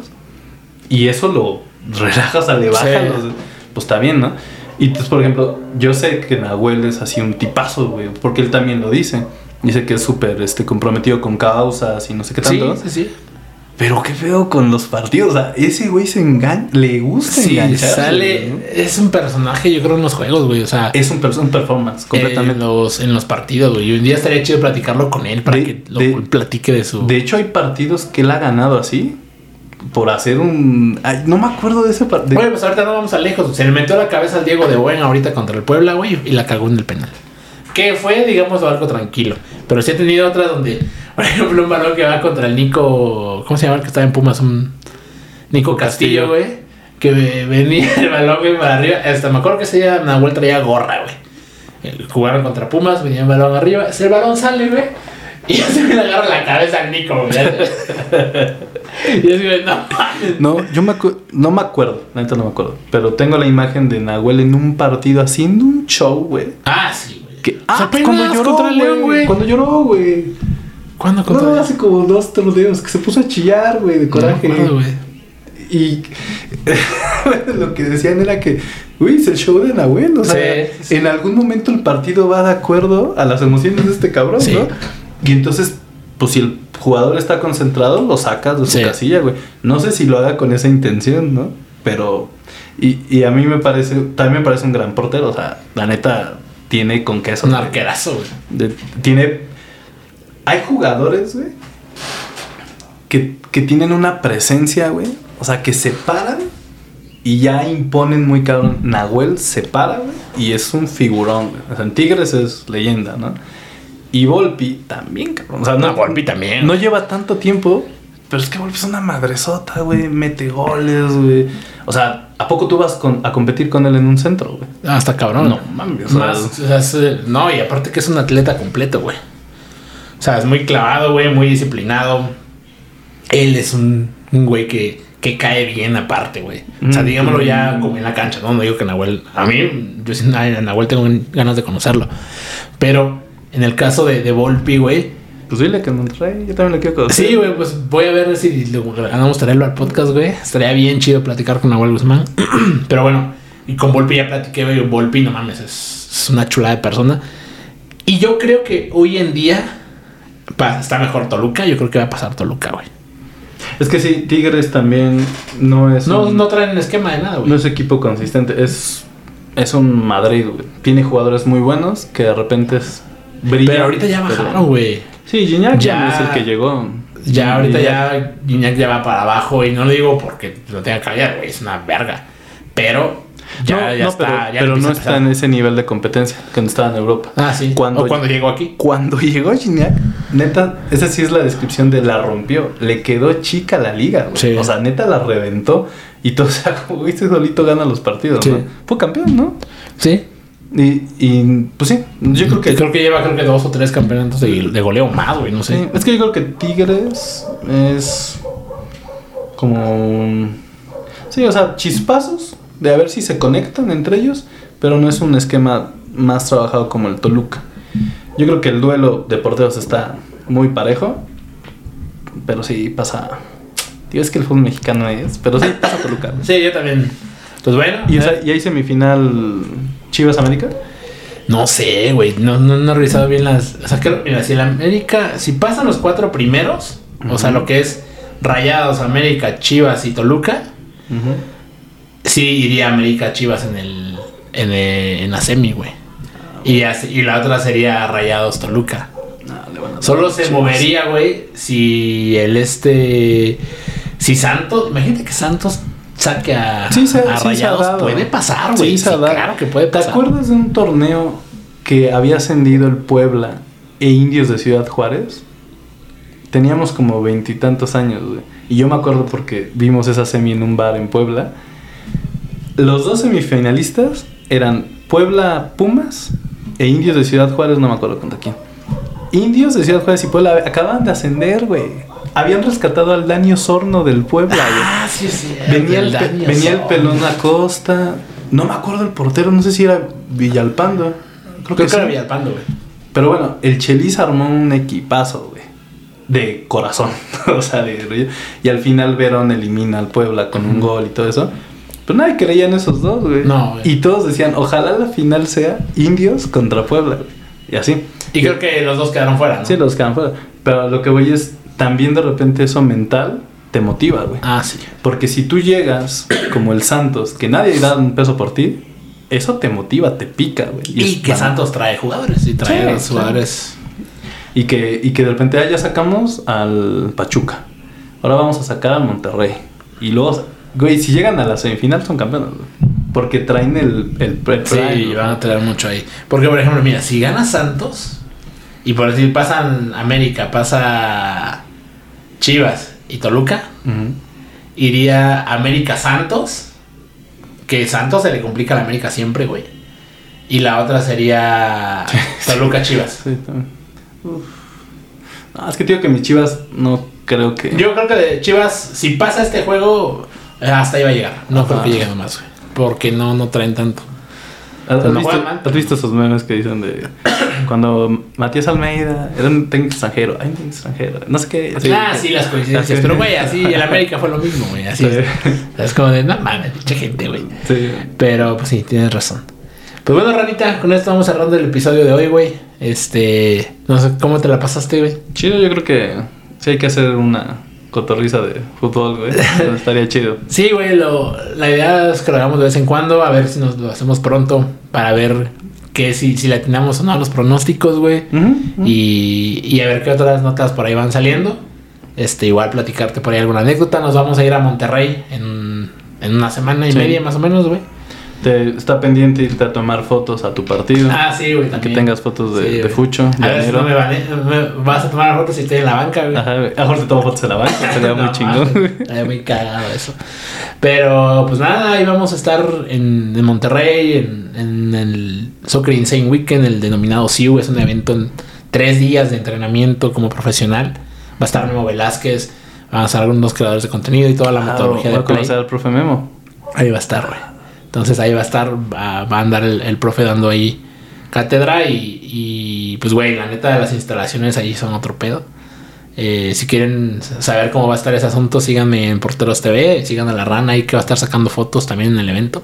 y eso lo relajas, sea, le bajas, Sí. pues está bien, ¿no? Y entonces, por ejemplo, yo sé que Nahuel es así un tipazo, güey, porque él también lo dice. Dice que es súper este, comprometido con causas y no sé qué Sí, tanto. sí, sí. Pero qué feo con los partidos. O sea, ese güey se engaña, le gusta Sí, engancharse, sale. ¿no? Es un personaje, yo creo, en los juegos, güey. O sea, Es un, un performance, en completamente. los, en los partidos, güey. Y un día estaría chido platicarlo con él para De- que lo de- platique de su. De hecho, hay partidos que él ha ganado así. Por hacer un. Ay, no me acuerdo de ese partido. Bueno, pues ahorita no vamos a lejos. Se le metió la cabeza al Diego de Buen ahorita contra el Puebla, güey, y la cagó en el penal. Que fue, digamos, algo tranquilo. Pero sí he tenido otras donde, por ejemplo, un balón que va contra el Nico. ¿Cómo se llama el que estaba en Pumas? Un Nico Castillo, güey. Que ve- venía el balón, güey, para arriba. Hasta me acuerdo que ese día Nahuel traía gorra, güey. Eh, Jugaron contra Pumas, venía el balón arriba. Ese balón sale, güey. Y ya se me le agarra la cabeza al Nico, güey. y güey, no. No, yo me no me acuerdo, neta no me acuerdo. Pero tengo la imagen de Nahuel en un partido haciendo un show, güey. Ah, sí, Que, O sea, ah, cuando apenas lloró, contra León, güey. Cuando lloró, güey. ¿Cuándo contra No, León? hace como dos torneos que se puso a chillar, güey, de coraje. güey. y lo que decían era que, uy, es el show de Nahuel. O sea, Sí, sí. en algún momento el partido va de acuerdo a las emociones de este cabrón, Sí. ¿no? Y entonces, pues si el jugador está concentrado, lo sacas de su Sí. casilla, güey. No sé si lo haga con esa intención, ¿no? Pero, y, y a mí me parece, también me parece un gran portero. O sea, la neta tiene con queso. Un arquerazo, güey. Tiene. Hay jugadores, güey, que, que tienen una presencia, güey. O sea, que se paran y ya imponen muy cabrón. Nahuel se para, güey, y es un figurón, güey. O sea, en Tigres es leyenda, ¿no? Y Volpi también, cabrón. O sea, no, No, Volpi también. No lleva tanto tiempo, pero es que Volpi es una madresota, güey. Mete goles, güey. O sea, ¿a poco tú vas con- a competir con él en un centro, güey? Ah, está cabrón. No mames, o Más, o sea, es, no, y aparte que es un atleta completo, güey. O sea, es muy clavado, güey, muy disciplinado. Él es un, un güey que, que cae bien aparte, güey. O sea, Mm. digámoslo ya como en la cancha, ¿no? No digo que Nahuel... A mí, yo sin Nahuel tengo ganas de conocerlo. Pero en el caso de, de Volpi, güey... Pues dile que en Monterrey, yo también lo quiero conocer. Sí, güey, pues voy a ver si le ganamos traerlo al podcast, güey. Estaría bien chido platicar con Nahuel Guzmán. Pero bueno, Y con Volpi ya platiqué, güey. Volpi, no mames, es, es una chulada de persona. Y yo creo que hoy en día pa- está mejor Toluca. Yo creo que va a pasar Toluca, güey. Es que sí, Tigres también no es. No, un- no traen esquema de nada, güey. no es equipo consistente. Es, es un Madrid, güey. Tiene jugadores muy buenos que de repente es. brillan, Pero ahorita ya bajaron, güey. Sí, Gignac ya es el que llegó. Ya ahorita ya Gignac ya va para abajo y no lo digo porque lo tenga que callar, güey, es una verga. Pero ya, no, ya no, está, pero, ya pero empieza no está en ese nivel de competencia que no estaba en Europa. Ah, sí. Cuando- o cuando llegó aquí. Cuando llegó Gignac, neta, esa sí es la descripción de la rompió. Le quedó chica la liga, güey. Sí. O sea, neta la reventó. Y todo, o sea, como viste, solito gana los partidos, Sí. ¿no? Fue campeón, ¿no? Sí. Y, y pues sí, yo creo que. creo que lleva creo que dos o tres campeonatos de, de goleo más, güey, no sé. Sí, es que yo creo que Tigres es como... Sí, o sea, chispazos de a ver si se conectan entre ellos, pero no es un esquema más trabajado como el Toluca. Yo creo que el duelo de porteros está muy parejo, pero sí pasa... Digo, es que el fútbol mexicano es, pero sí pasa Toluca. Sí, yo también. Pues bueno. ¿Y, esa- y hay semifinal Chivas América? No sé, güey. No, no, no he revisado bien las. O sea, que, mira, si el América. Si pasan los cuatro primeros, o sea, lo que es Rayados, América, Chivas y Toluca, sí iría América Chivas en el. En, el- en la semi, güey. Y, así- y la otra sería Rayados Toluca. No, le van a dar Solo se Chivas. movería, güey, si el este. Si Santos. Imagínate que Santos saque a, Sí, se, a sí se ha Rayados. dado. puede pasar, güey. Sí, Sí, se ha dado. claro que puede ¿Te pasar. acuerdas de un torneo que había ascendido el Puebla e Indios de Ciudad Juárez? Teníamos como veintitantos años, güey. Y yo me acuerdo porque vimos esa semi en un bar en Puebla. Los dos semifinalistas eran Puebla Pumas e Indios de Ciudad Juárez, no me acuerdo contra quién. Indios de Ciudad Juárez y Puebla acaban de ascender, güey. Habían rescatado al Dani Osorno del Puebla. Ah, sí, sí. Venía el, venía el pelón Acosta. No me acuerdo el portero, no sé si era Villalpando. Creo, Creo que, que sí. era Villalpando, güey. Pero bueno, el Chelis armó un equipazo, güey. De corazón. o sea, de. Y al final Verón elimina al Puebla con un gol y todo eso. Pero nadie creía en esos dos, güey. No, güey. Y todos decían, ojalá la final sea Indios contra Puebla, güey. Y así. Y creo que los dos quedaron fuera, ¿no? Sí, los quedan fuera. Pero lo que voy es, también de repente eso mental te motiva, güey. Ah, sí. Porque si tú llegas como el Santos, que nadie da un peso por ti, eso te motiva, te pica, güey. Y, que Santos trae jugadores. Y trae Sí, jugadores. Y que, y que de repente ah, ya sacamos al Pachuca. Ahora vamos a sacar al Monterrey. Y luego, güey, si llegan a la semifinal son campeones, güey. Porque traen el, el pre Sí, van a tener mucho ahí. Porque, por ejemplo, mira, si gana Santos, y por decir, pasan América, pasa Chivas y Toluca, iría América Santos, que Santos se le complica a la América siempre, güey. Y la otra sería Toluca Chivas. Sí, también. Uf. No, es que tío que mis chivas no creo que. Yo creo que de Chivas, si pasa este juego, hasta ahí va a llegar. No Ajá. creo que llegue nomás, güey. Porque no, no traen tanto. ¿Has, visto, has esos memes que dicen de cuando Matías Almeida era un técnico extranjero? Ay, un técnico extranjero. No sé qué. ah, que- sí, las coincidencias. Pero, güey, así el América fue lo mismo, güey. Así Sí. es. Es como de, no mames, mucha gente, güey. Sí. Pero, pues sí, tienes razón. Pues bueno, Ranita, con esto vamos cerrando el episodio de hoy, güey. Este, no sé, ¿cómo te la pasaste, güey? Chido, yo creo que sí hay que hacer una cotorriza de fútbol, güey. Estaría chido. Sí, güey, lo, la idea es que lo hagamos de vez en cuando, a ver si nos lo hacemos pronto para ver que si, si le atinamos o no a los pronósticos, güey. Y, y a ver qué otras notas por ahí van saliendo. Este, igual platicarte por ahí alguna anécdota. Nos vamos a ir a Monterrey en, en una semana y Sí. media más o menos, güey. Te, está pendiente irte a tomar fotos a tu partido. Ah, sí, güey, que tengas fotos de, Sí, de. Fucho, de A no me, bane- me- vas a tomar fotos si estoy en la banca, güey. Ajá, güey. A lo mejor te tomo fotos en la banca, sería muy No, chingón. mames, güey. Estaría muy cagado eso. Pero pues nada, ahí vamos a estar en, en Monterrey, en, en el Soccer Insane Weekend, el denominado SIU. Es un evento en tres días de entrenamiento como profesional. Va a estar Memo Velázquez, van a estar algunos creadores de contenido y toda la Ah, metodología de a play. conocer al profe Memo. Ahí va a estar, güey. Entonces ahí va a estar, va, va a andar el, el profe dando ahí cátedra y, y, pues, güey, la neta, las instalaciones ahí son otro pedo. Eh, si quieren saber cómo va a estar ese asunto, síganme en Porteros TV, sigan a la rana ahí que va a estar sacando fotos también en el evento.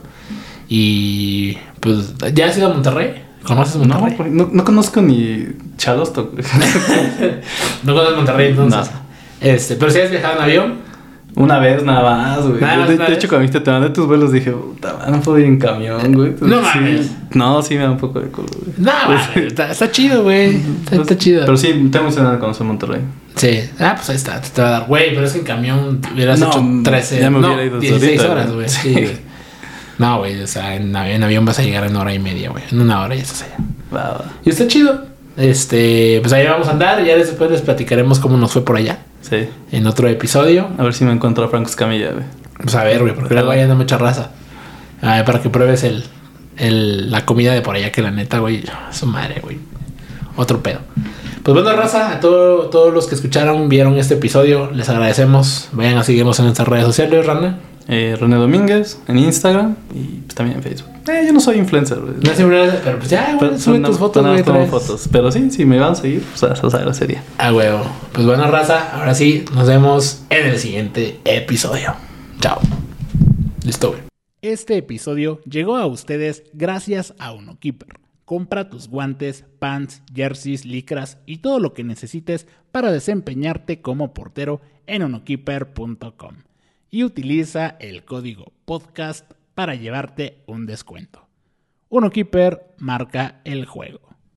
Y pues, ¿ya has ido a Monterrey? ¿Conoces No, Monterrey? güey, no, no conozco ni Chalosto. güey. No, conoces Monterrey entonces. No. Este, pero si has viajado en avión. Una vez nada más, güey. Nada de, hecho, cuando viste te mandé tus vuelos, dije, puta, madre, no puedo ir en camión, güey. No Sí. mames. No, sí me da un poco de culo, güey. No, vale, está, está chido, güey. Está, está chido. Pero sí, tengo emocionado de conocer Monterrey. Sí. Ah, pues ahí está. Te, te va a dar. Güey, pero es que en camión hubieras No, hecho 13. ya me no, hubiera ido desde 16 ahorita, horas, güey. Sí. Güey. No, güey. O sea, en, avi- en avión vas a llegar en hora y media, güey. En una hora ya estás allá. Va, va. Y está chido. Este, pues ahí vamos a andar. Ya después les platicaremos cómo nos fue por allá. Sí. En otro episodio. A ver si me encuentro a Franco Escamilla, güey. Pues a ver, güey, porque luego a mucha raza. A ver, para que pruebes el, el, la comida de por allá, que la neta, güey, su madre, güey. Otro pedo. Pues bueno, raza, a todo- todos los que escucharon, vieron este episodio, les agradecemos. Vayan a seguirnos en nuestras redes sociales, Rana. Eh, René Domínguez en Instagram y pues, también en Facebook. Eh, yo no soy influencer, güey. No sé, pero pues ya, güey, sube pero tus no- fotos, güey. no fotos. Pero sí, si me van a seguir, pues eso se agradecería. A huevo. Pues bueno, raza, ahora sí, nos vemos en el siguiente episodio. Chao. Listo, güey. Este episodio llegó a ustedes gracias a UnoKeeper. Compra tus guantes, pants, jerseys, licras y todo lo que necesites para desempeñarte como portero en unokeeper.com. Y utiliza el código podcast para llevarte un descuento. UnoKeeper marca el juego.